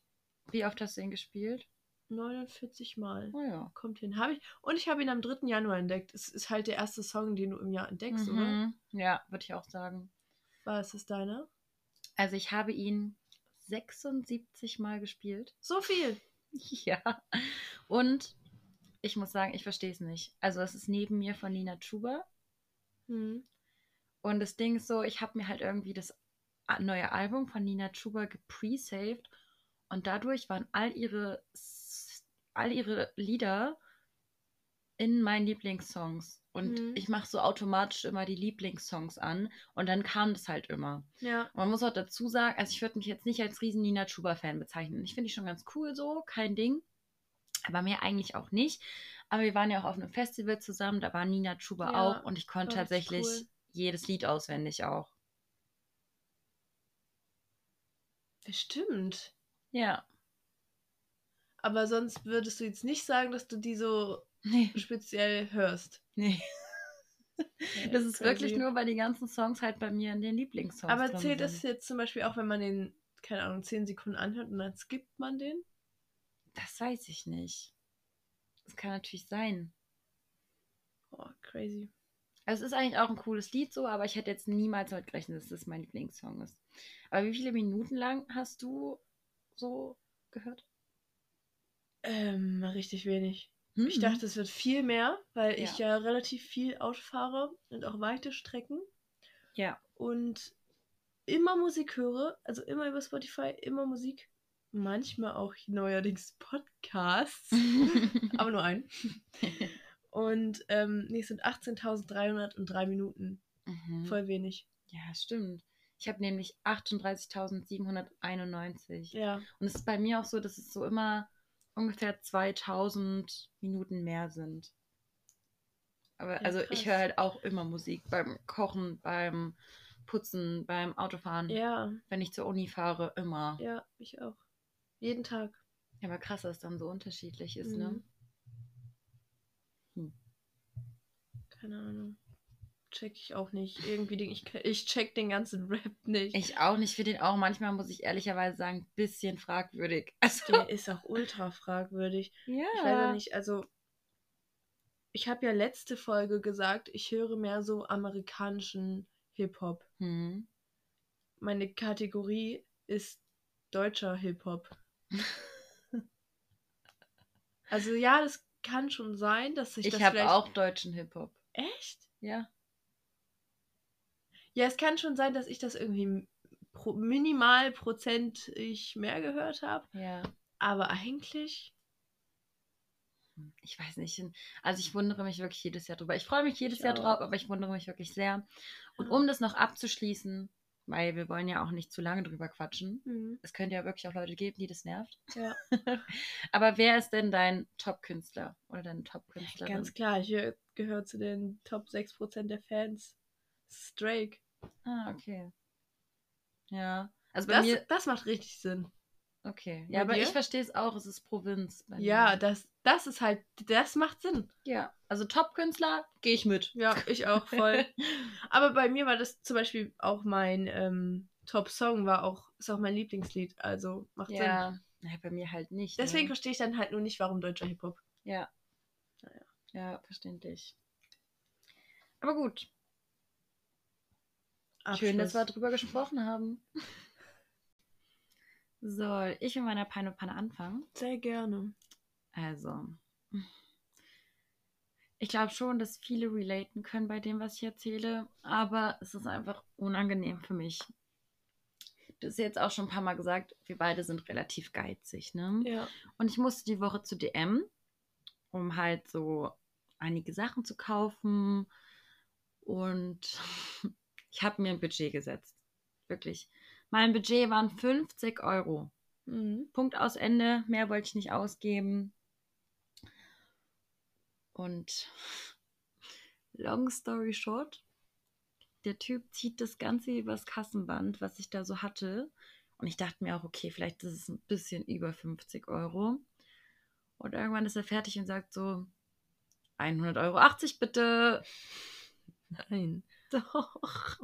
Wie oft hast du ihn gespielt? 49 Mal. Oh ja. Kommt hin. Habe ich. Und ich habe ihn am 3. Januar entdeckt. Es ist halt der erste Song, den du im Jahr entdeckst, oder? Mhm. Ja, würde ich auch sagen. Es das deiner? Also ich habe ihn 76 Mal gespielt. So viel. Ja. Und ich muss sagen, ich verstehe es nicht. Also es ist neben mir von Nina Chuba. Hm. Und das Ding ist so, ich habe mir halt irgendwie das neue Album von Nina Chuba gepresaved. Und dadurch waren all ihre, all ihre Lieder in meinen Lieblingssongs. Und Mhm. ich mache so automatisch immer die Lieblingssongs an. Und dann kam das halt immer. Ja. Man muss auch dazu sagen, also ich würde mich jetzt nicht als riesen Nina Chuba-Fan bezeichnen. Ich finde die schon ganz cool so, kein Ding. Aber mehr eigentlich auch nicht. Aber wir waren ja auch auf einem Festival zusammen, da war Nina Chuba Ja, auch und ich konnte tatsächlich cool. jedes Lied auswendig auch. Das stimmt. Ja. Aber sonst würdest du jetzt nicht sagen, dass du die so Nee. speziell hörst. Nee. Das ist wirklich nur, weil die ganzen Songs halt bei mir in den Lieblingssongs Aber drin zählt sind. das jetzt zum Beispiel auch, wenn man den, keine Ahnung, 10 Sekunden anhört und dann skippt man den? Das weiß ich nicht. Das kann natürlich sein. Oh, crazy. Also es ist eigentlich auch ein cooles Lied so, aber ich hätte jetzt niemals damit gerechnet, dass das mein Lieblingssong ist. Aber wie viele Minuten lang hast du so gehört? Ähm, richtig wenig. Hm. Ich dachte, es wird viel mehr, weil Ja. ich ja relativ viel Auto fahre und auch weite Strecken Ja. und immer Musik höre, also immer über Spotify, immer Musik. Manchmal auch neuerdings Podcasts, aber nur ein. Und ähm, nee, es sind 18.303 Minuten. Mhm. Voll wenig. Ja, stimmt. Ich habe nämlich 38.791. Ja. Und es ist bei mir auch so, dass es so immer ungefähr 2000 Minuten mehr sind. Aber Ja, also ich krass. höre halt auch immer Musik beim Kochen, beim Putzen, beim Autofahren, Ja, wenn ich zur Uni fahre, immer. ja, ich auch. Jeden Tag. Ja, aber krass, dass es dann so unterschiedlich ist, ne? Mhm. Hm. Keine Ahnung. Check ich auch nicht. Irgendwie, den, ich, ich check den ganzen Rap nicht. Ich auch nicht, finde den auch manchmal, muss ich ehrlicherweise sagen, ein bisschen fragwürdig. Also, Der ist auch ultra fragwürdig. ja. Ich weiß ja nicht, also. Ich habe ja letzte Folge gesagt, ich höre mehr so amerikanischen Hip-Hop. Hm. Meine Kategorie ist deutscher Hip-Hop. Also ja, das kann schon sein, dass sich Ich das habe vielleicht... auch deutschen Hip-Hop. Echt? Ja. Ja, es kann schon sein, dass ich das irgendwie pro, minimal prozentig mehr gehört habe. Ja. Aber eigentlich... Ich weiß nicht. Also ich wundere mich wirklich jedes Jahr drüber. Ich freue mich jedes Ich Jahr auch. drauf, aber ich wundere mich wirklich sehr. Und um das noch abzuschließen, weil wir wollen ja auch nicht zu lange drüber quatschen. Mhm. Es könnte ja wirklich auch Leute geben, die das nervt. Ja, Aber wer ist denn dein Top-Künstler oder deine Top-Künstlerin? ganz klar. Ich gehö- gehöre zu den Top 6% der Fans. Drake. Ah, okay. Ja. Also bei Das, mir, das macht richtig Sinn. Okay. Ja, aber dir? ich verstehe es auch, es ist Provinz. Ja, mir. das, das ist halt, das macht Sinn. Ja. Also Top-Künstler, gehe ich mit. Ja, ich auch voll. Aber bei mir war das zum Beispiel auch mein ähm, Top-Song, war auch, ist auch mein Lieblingslied. Also macht Sinn. ja. ja, bei mir halt nicht. Deswegen ne? verstehe ich dann halt nur nicht, warum deutscher Hip-Hop. Ja. Naja. Ja, verständlich. Aber gut. Schön, dass wir drüber gesprochen haben. Soll ich mit meiner Peine Panne anfangen? Sehr gerne. Also, ich glaube schon, dass viele relaten können bei dem, was ich erzähle, aber es ist einfach unangenehm für mich. Du hast jetzt auch schon ein paar Mal gesagt, wir beide sind relativ geizig, ne? Ja. Und ich musste die Woche zu DM, um halt so einige Sachen zu kaufen. Und ich habe mir ein Budget gesetzt. Wirklich. Mein Budget waren 50 Euro. Mhm. Punkt aus Ende. Mehr wollte ich nicht ausgeben. Und long story short, der Typ zieht das Ganze übers Kassenband, was ich da so hatte. Und ich dachte mir auch, okay, vielleicht ist es ein bisschen über 50 Euro. Und irgendwann ist er fertig und sagt so, 100,80 Euro bitte. Nein. Doch.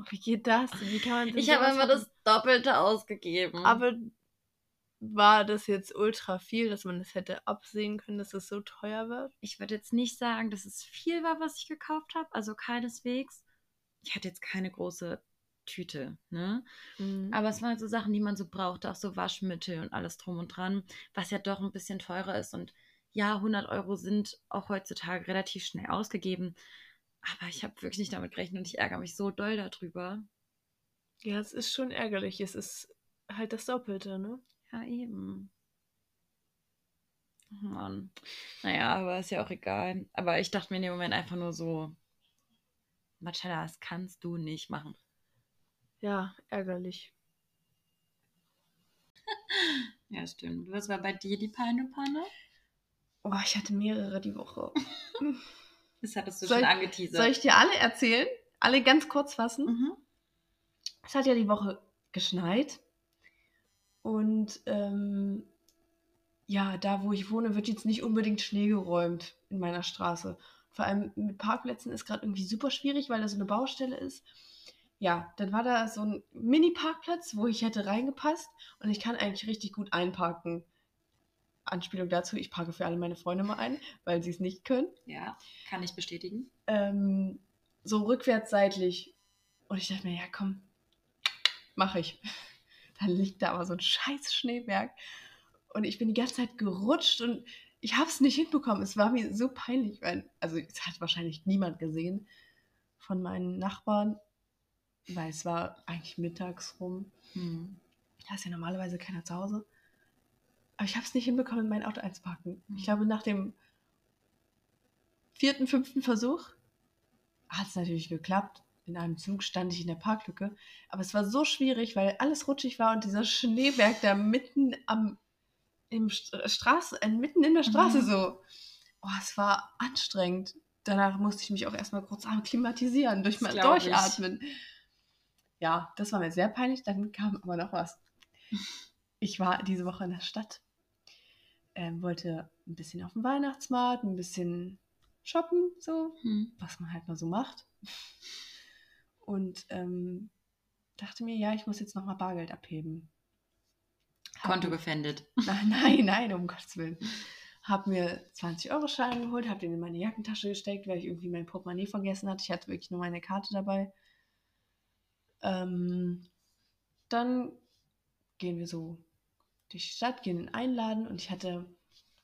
Wie geht das? Wie kann man Ich habe immer das Doppelte ausgegeben. Aber war das jetzt ultra viel, dass man das hätte absehen können, dass es so teuer wird? ich würde jetzt nicht sagen, dass es viel war, was ich gekauft habe. Also keineswegs. Ich hatte jetzt keine große Tüte, ne? Mhm. Aber es waren halt so Sachen, die man so brauchte, auch so Waschmittel und alles drum und dran, was ja doch ein bisschen teurer ist. Und ja, 100 Euro sind auch heutzutage relativ schnell ausgegeben. Aber ich habe wirklich nicht damit gerechnet und ich ärgere mich so doll darüber. Ja, es ist schon ärgerlich. Es ist halt das Doppelte, ne? Ja, eben. Oh Mann. Naja, aber ist ja auch egal. Aber ich dachte mir in dem Moment einfach nur so, Marcella, das kannst du nicht machen. Ja, ärgerlich. Ja, stimmt. Was war bei dir die Peine Panne? Oh, ich hatte mehrere die Woche. Das hattest du Soll schon ich- angeteasert. Soll ich dir alle erzählen? alle ganz kurz fassen. Mhm. Es hat ja die Woche geschneit. Und ähm, ja, da wo ich wohne, wird jetzt nicht unbedingt Schnee geräumt in meiner Straße. Vor allem mit Parkplätzen ist gerade irgendwie super schwierig, weil da so eine Baustelle ist. Ja, dann war da so ein Mini-Parkplatz, wo ich hätte reingepasst und ich kann eigentlich richtig gut einparken. Anspielung dazu, ich parke für alle meine Freunde mal ein, weil sie es nicht können. Ja, kann ich bestätigen. Ähm, so rückwärts seitlich. Und ich dachte mir, ja komm, mache ich. Dann liegt da aber so ein scheiß Schneeberg. Und ich bin die ganze Zeit gerutscht und ich habe es nicht hinbekommen. Es war mir so peinlich, weil, also es hat wahrscheinlich niemand gesehen von meinen Nachbarn, weil es war eigentlich mittags rum. Hm. Da ist ja normalerweise keiner zu Hause. Aber ich habe es nicht hinbekommen, in mein Auto einzupacken. Mhm. Ich glaube, nach dem vierten, fünften Versuch hat es natürlich geklappt. In einem Zug stand ich in der Parklücke. Aber es war so schwierig, weil alles rutschig war und dieser Schneeberg da mitten am im St Straße, äh, mitten in der Straße Mhm. so. Oh, es war anstrengend. Danach musste ich mich auch erstmal kurz akklimatisieren, durch ich. durchatmen. Ja, das war mir sehr peinlich. Dann kam aber noch was. Ich war diese Woche in der Stadt, ähm, wollte ein bisschen auf dem Weihnachtsmarkt, ein bisschen shoppen, so, Hm. was man halt mal so macht. Und ähm, dachte mir, ja, ich muss jetzt nochmal Bargeld abheben. Hab Konto gefändet. Nein, nein, nein, um Gottes Willen. Hab mir 20-Euro-Schein geholt, hab den in meine Jackentasche gesteckt, weil ich irgendwie mein Portemonnaie vergessen hatte. Ich hatte wirklich nur meine Karte dabei. Ähm, dann gehen wir so durch die Stadt, gehen in einen Laden und ich hatte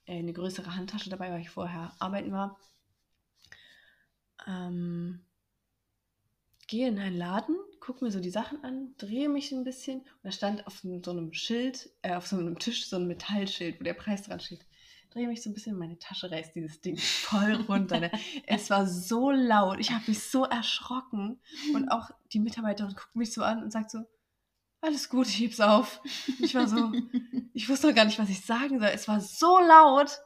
äh, eine größere Handtasche dabei, weil ich vorher arbeiten war. Ähm, gehe in einen Laden, gucke mir so die Sachen an, drehe mich ein bisschen und da stand auf so einem Schild, äh, auf so einem Tisch so ein Metallschild, wo der Preis dran steht. Drehe mich so ein bisschen in meine Tasche, reißt dieses Ding voll runter. Ne? Es war so laut, ich habe mich so erschrocken und auch die Mitarbeiterin guckt mich so an und sagt so, alles gut, ich heb's auf. Ich war so, ich wusste noch gar nicht, was ich sagen soll. Es war so laut.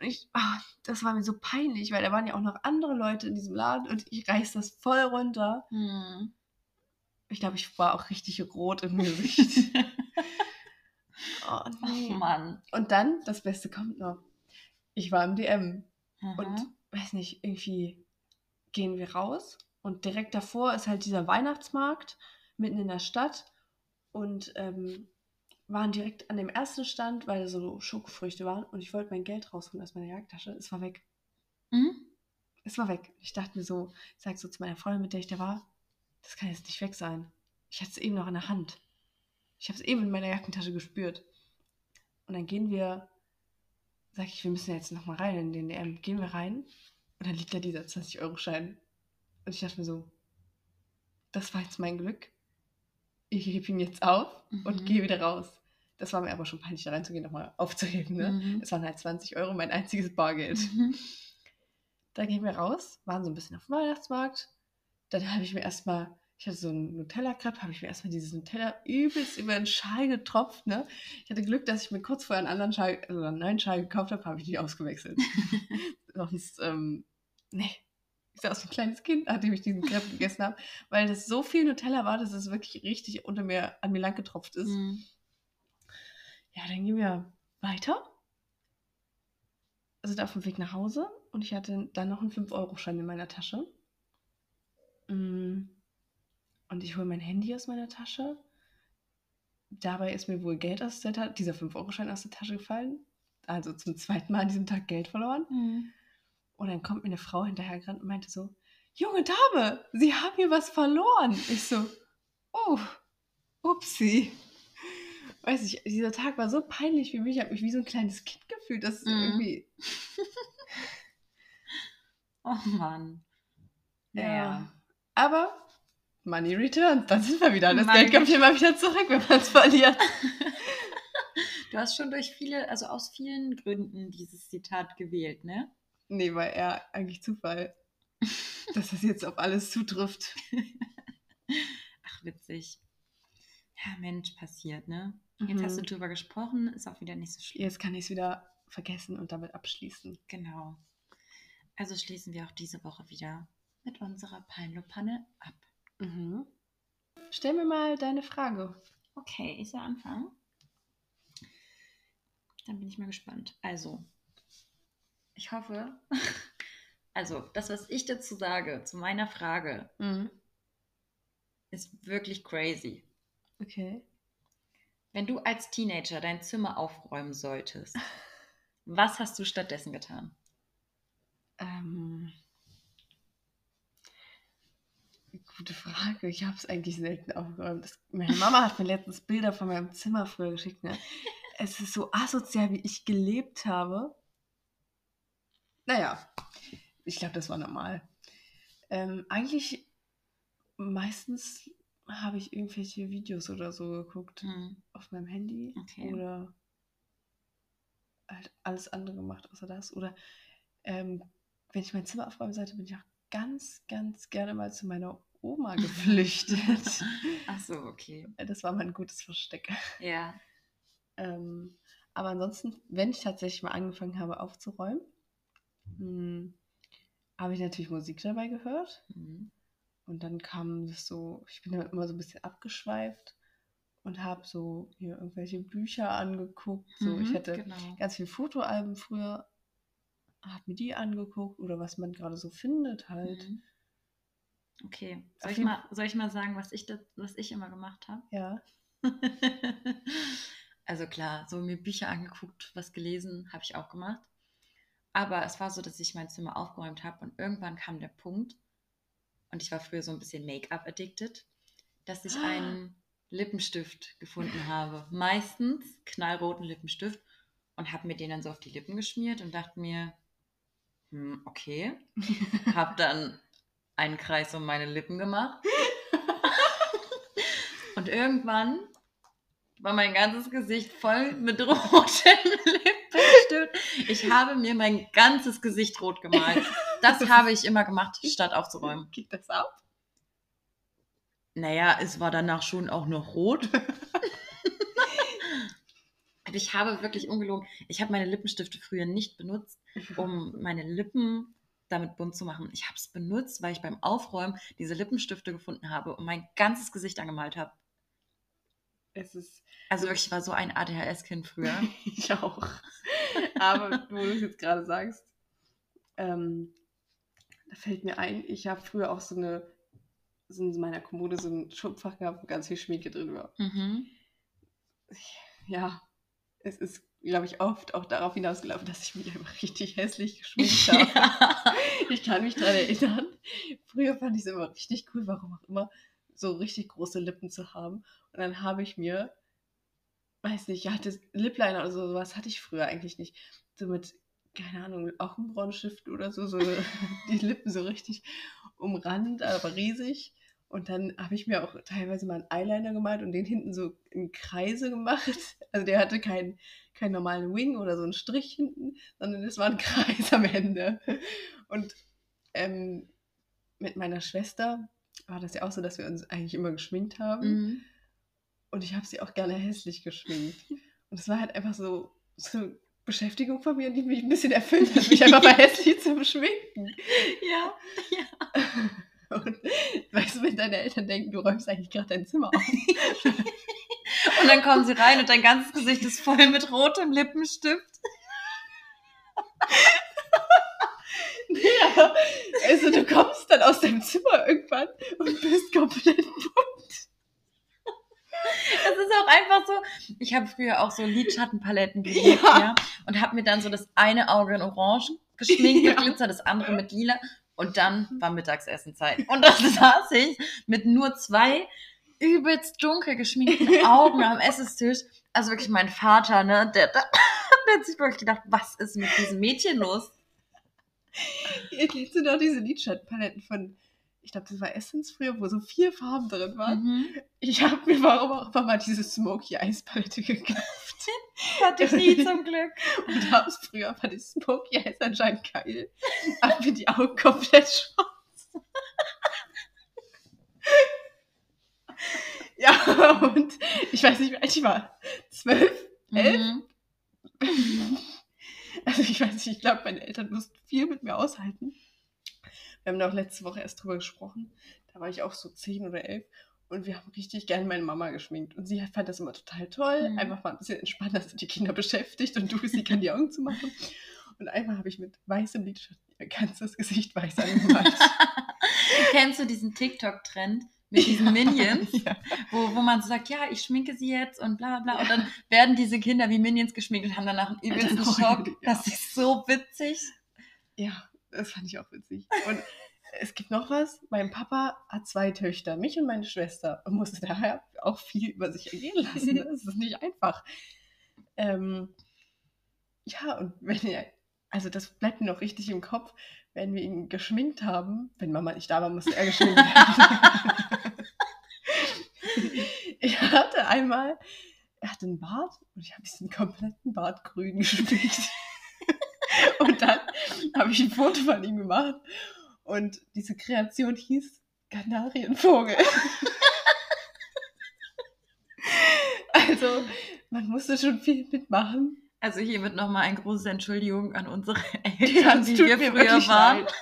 Und ich, ah, das war mir so peinlich, weil da waren ja auch noch andere Leute in diesem Laden und ich reiß das voll runter. Hm. Ich glaube, ich war auch richtig rot im Gesicht. oh, Ach nee. Mann. Und dann, das Beste kommt noch. Ich war im DM Aha. und weiß nicht, irgendwie gehen wir raus und direkt davor ist halt dieser Weihnachtsmarkt mitten in der Stadt und ähm, waren direkt an dem ersten Stand, weil da so Schokofrüchte waren und ich wollte mein Geld rausholen aus meiner Jagdtasche. Es war weg. Hm? Es war weg. Ich dachte mir so, ich sag so zu meiner Freundin, mit der ich da war, das kann jetzt nicht weg sein. Ich hatte es eben noch in der Hand. Ich habe es eben in meiner Jackentasche gespürt. Und dann gehen wir, sag ich, wir müssen jetzt nochmal rein in den DM. Gehen wir rein und dann liegt da dieser 20-Euro-Schein. Und ich dachte mir so, das war jetzt mein Glück. Ich hebe ihn jetzt auf und Mhm. gehe wieder raus. Das war mir aber schon peinlich, da reinzugehen, nochmal aufzuheben. Ne? Mhm. Es waren halt 20 Euro, mein einziges Bargeld. Mhm. Da gehen wir raus, waren so ein bisschen auf dem Weihnachtsmarkt. Dann habe ich mir erstmal, ich hatte so einen Nutella-Crepe, habe ich mir erstmal dieses Nutella übelst über den Schal getropft. Ne? Ich hatte Glück, dass ich mir kurz vorher einen anderen Schal, also einen neuen Schal gekauft habe, habe ich nicht ausgewechselt. Sonst, ähm, nee. Ich sah aus wie ein kleines Kind, nachdem ich diesen Crepe gegessen habe, weil das so viel Nutella war, dass es wirklich richtig unter mir, an mir lang getropft ist. Hm. Ja, dann gehen wir weiter. Sind auf dem Weg nach Hause und ich hatte dann noch einen 5-Euro-Schein in meiner Tasche. Mm. Und ich hole mein Handy aus meiner Tasche. Dabei ist mir wohl Geld aus der Tasche, dieser 5-Euro-Schein aus der Tasche gefallen. Also zum zweiten Mal an diesem Tag Geld verloren. Hm. Und dann kommt mir eine Frau hinterhergerannt und meinte so, junge Dame, Sie haben hier was verloren. Ich so, oh, upsi. Weiß ich, dieser Tag war so peinlich für mich. Ich habe mich wie so ein kleines Kind gefühlt. Das Mhm. irgendwie, Oh Mann. ja. Aber Money returned, dann sind wir wieder. Das Money Geld kommt immer wieder zurück, wenn man es verliert. Du hast schon durch viele, also aus vielen Gründen dieses Zitat gewählt, ne? Nee, war eher eigentlich Zufall, dass das jetzt auf alles zutrifft. Ach, witzig. Ja, Mensch, passiert, ne? Jetzt hast du Mhm. drüber gesprochen, ist auch wieder nicht so schlimm. Jetzt kann ich es wieder vergessen und damit abschließen. Genau. Also schließen wir auch diese Woche wieder mit unserer Peinlopanne ab. Mhm. Stell mir mal deine Frage. Okay, ich soll anfangen. Dann bin ich mal gespannt. Also, ich hoffe, also das, was ich dazu sage, zu meiner Frage, Mhm. ist wirklich crazy. Okay. Wenn du als Teenager dein Zimmer aufräumen solltest, was hast du stattdessen getan? Ähm, gute Frage. Ich habe es eigentlich selten aufgeräumt. Das, meine Mama hat mir letztens Bilder von meinem Zimmer früher geschickt. Ne? Es ist so asozial, wie ich gelebt habe. Naja, ich glaube, das war normal. Ähm, eigentlich meistens habe ich irgendwelche Videos oder so geguckt Hm, auf meinem Handy Okay. oder halt alles andere gemacht außer das. Oder ähm, wenn ich mein Zimmer aufräumen sollte, bin ich auch ganz, ganz gerne mal zu meiner Oma geflüchtet. Ach so, okay. das war mein gutes Versteck. Ja. Ähm, aber ansonsten, wenn ich tatsächlich mal angefangen habe aufzuräumen, mh, habe ich natürlich Musik dabei gehört. Hm. Und dann kam das so, ich bin dann immer so ein bisschen abgeschweift und habe so hier irgendwelche Bücher angeguckt. So, ich Mhm, hatte genau. ganz viele Fotoalben früher, habe mir die angeguckt oder was man gerade so findet halt. Mhm. Okay. Soll ich, mal, soll ich mal sagen, was ich, da, was ich immer gemacht habe? Ja. also klar, so mir Bücher angeguckt, was gelesen, habe ich auch gemacht. Aber es war so, dass ich mein Zimmer aufgeräumt habe und irgendwann kam der Punkt, und ich war früher so ein bisschen Make-up-addicted, dass ich einen Lippenstift gefunden habe. Meistens knallroten Lippenstift und habe mir den dann so auf die Lippen geschmiert und dachte mir, hm, okay. Habe dann einen Kreis um meine Lippen gemacht. Und irgendwann war mein ganzes Gesicht voll mit rotem Lippenstift. Ich habe mir mein ganzes Gesicht rot gemalt. Das habe ich immer gemacht, statt aufzuräumen. Geht das ab? Naja, es war danach schon auch noch rot. Ich habe wirklich ungelogen, ich habe meine Lippenstifte früher nicht benutzt, um meine Lippen damit bunt zu machen. Ich habe es benutzt, weil ich beim Aufräumen diese Lippenstifte gefunden habe und mein ganzes Gesicht angemalt habe. Es ist, Also wirklich, ich war so ein ADHS-Kind früher. ich auch. Aber wo du es jetzt gerade sagst, ähm, da fällt mir ein, ich habe früher auch so eine, so in meiner Kommode so ein Schubfach gehabt, wo ganz viel Schminke drin war. Mhm. Ja, es ist, glaube ich, oft auch darauf hinausgelaufen, dass ich mich einfach richtig hässlich geschminkt habe. Ja. Ich kann mich daran erinnern. Früher fand ich es immer richtig cool, warum auch immer, so richtig große Lippen zu haben. Und dann habe ich mir, weiß nicht, ich hatte Lipliner oder so, sowas hatte ich früher eigentlich nicht. So mit, keine Ahnung, Augenbrauenstift oder so, so die Lippen so richtig umrandet, aber riesig. Und dann habe ich mir auch teilweise mal einen Eyeliner gemalt und den hinten so in Kreise gemacht. Also der hatte keinen keinen normalen Wing oder so einen Strich hinten, sondern es war ein Kreis am Ende. Und ähm, mit meiner Schwester war das ja auch so, dass wir uns eigentlich immer geschminkt haben. Mhm. Und ich habe sie auch gerne hässlich geschminkt. Und es war halt einfach so, so eine Beschäftigung von mir, die mich ein bisschen erfüllt hat, mich einfach mal hässlich zu beschminken. Ja. Und weißt du, wenn deine Eltern denken, du räumst eigentlich gerade dein Zimmer auf. Und dann kommen sie rein und dein ganzes Gesicht ist voll mit rotem Lippenstift. Ja, also du kommst dann aus deinem Zimmer irgendwann und bist komplett bunt. Das ist auch einfach so. Ich habe früher auch so Lidschattenpaletten geliebt, ja. Ja. Und habe mir dann so das eine Auge in Orange geschminkt mit Ja. Glitzer, das andere mit Lila. Und dann war Mittagsessenzeit. Und dann saß ich mit nur zwei übelst dunkel geschminkten Augen am Essenstisch. Also wirklich mein Vater, ne, der, der, der hat sich wirklich gedacht, was ist mit diesem Mädchen los? Kennst du noch diese Lidschattenpaletten von, ich glaube, das war Essence früher, wo so vier Farben drin waren. Mhm. Ich habe mir warum auch immer mal diese Smoky Eyes Palette gekauft. Hatte ich nie zum Glück. Und habe es früher fand ich Smoky Eyes anscheinend geil. Hab mir die Augen komplett schwarz. ja, und ich weiß nicht, wie alt ich war. Zwölf? Elf? Mhm. Also ich glaube, meine Eltern mussten viel mit mir aushalten. Wir haben da auch letzte Woche erst drüber gesprochen. Da war ich auch so zehn oder elf. Und wir haben richtig gerne meine Mama geschminkt. Und sie fand das immer total toll. Mhm. Einfach mal ein bisschen entspannter sind die Kinder beschäftigt und du, sie kann die Augen zumachen. Und einmal habe ich mit weißem Lidschatten ihr ganzes Gesicht weiß angemalt. Kennst du diesen TikTok-Trend mit diesen Minions? ja. wo, wo man so sagt, ja, ich schminke sie jetzt und bla bla bla. Und dann werden diese Kinder wie Minions geschminkt und haben danach einen übelsten Schock. ja. Das ist so witzig. ja, das fand ich auch witzig. Und es gibt noch was. Mein Papa hat zwei Töchter, mich und meine Schwester, und musste daher auch viel über sich ergehen lassen. ne? Das ist nicht einfach. Ähm, ja, und wenn er, also das bleibt mir noch richtig im Kopf, wenn wir ihn geschminkt haben, wenn Mama nicht da war, musste er geschminkt werden. ich hatte einmal, er hatte einen Bart und ich habe diesen kompletten Bart grün geschminkt. und dann habe ich ein Foto von ihm gemacht und diese Kreation hieß Kanarienvogel. also, man musste schon viel mitmachen. Also hiermit nochmal eine große Entschuldigung an unsere Eltern, die wir früher waren. leid.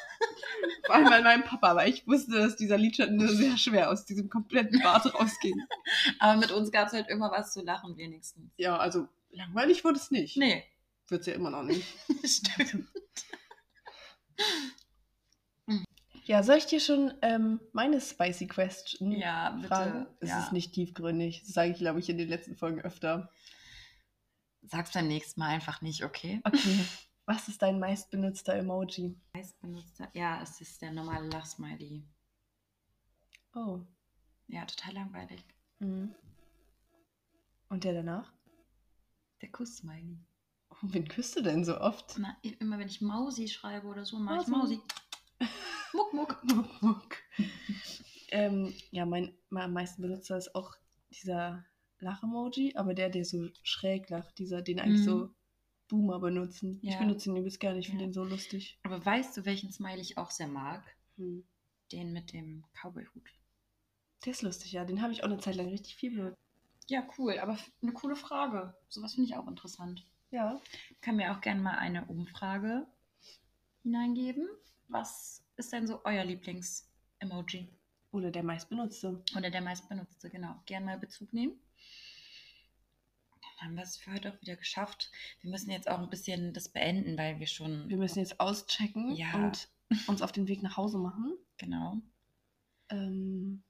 Vor allem an meinem Papa, weil ich wusste, dass dieser Lidschatten nur sehr schwer aus diesem kompletten Bart rausging. Aber mit uns gab es halt immer was zu lachen wenigstens. Ja, also langweilig wurde es nicht. Nee, Wird es ja immer noch nicht. stimmt. Ja, soll ich dir schon ähm, meine Spicy Question Ja, bitte. fragen? Es ja. ist nicht tiefgründig. Das sage ich, glaube ich, in den letzten Folgen öfter. Sag's beim nächsten Mal einfach nicht, okay? Okay. Was ist dein meistbenutzter Emoji? Meistbenutzter. Ja, es ist der normale Lachsmiley. Oh. Ja, total langweilig. Mhm. Und der danach? Der Kuss-Smiley. Oh, wen küsst du denn so oft? Na, immer wenn ich Mausi schreibe oder so, mache ich Mausi. Muck, muck. Muck, muck. ähm, ja, mein, mein meisten Benutzer ist auch dieser Lach-Emoji, aber der, der so schräg lacht, dieser, den eigentlich Mhm. so Boomer benutzen. Ich Ja. benutze ihn übelst gerne, ich finde Ja. den so lustig. Aber weißt du, welchen Smiley ich auch sehr mag? Hm. Den mit dem Cowboy-Hut. Der ist lustig, ja. Den habe ich auch eine Zeit lang richtig viel benutzt. Ja, cool, aber eine coole Frage. Sowas finde ich auch interessant. Ja. Kann mir auch gerne mal eine Umfrage hineingeben. Was ist denn so euer Lieblings-Emoji? Oder der meistbenutzte. Oder der meistbenutzte, genau. Gerne mal Bezug nehmen. Haben wir es für heute auch wieder geschafft. Wir müssen jetzt auch ein bisschen das beenden, weil wir schon. Wir müssen jetzt auschecken Ja. und uns auf den Weg nach Hause machen. Genau. Ähm,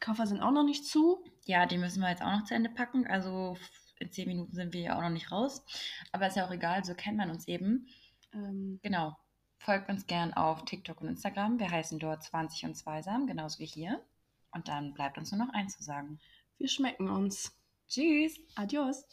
Koffer sind auch noch nicht zu. Ja, die müssen wir jetzt auch noch zu Ende packen. Also in zehn Minuten sind wir ja auch noch nicht raus. Aber ist ja auch egal, so kennt man uns eben. Ähm, Genau. Folgt uns gern auf TikTok und Instagram. Wir heißen dort 20 und Zweisam, genauso wie hier. Und dann bleibt uns nur noch eins zu sagen. wir schmecken uns. Tschüss! Adios.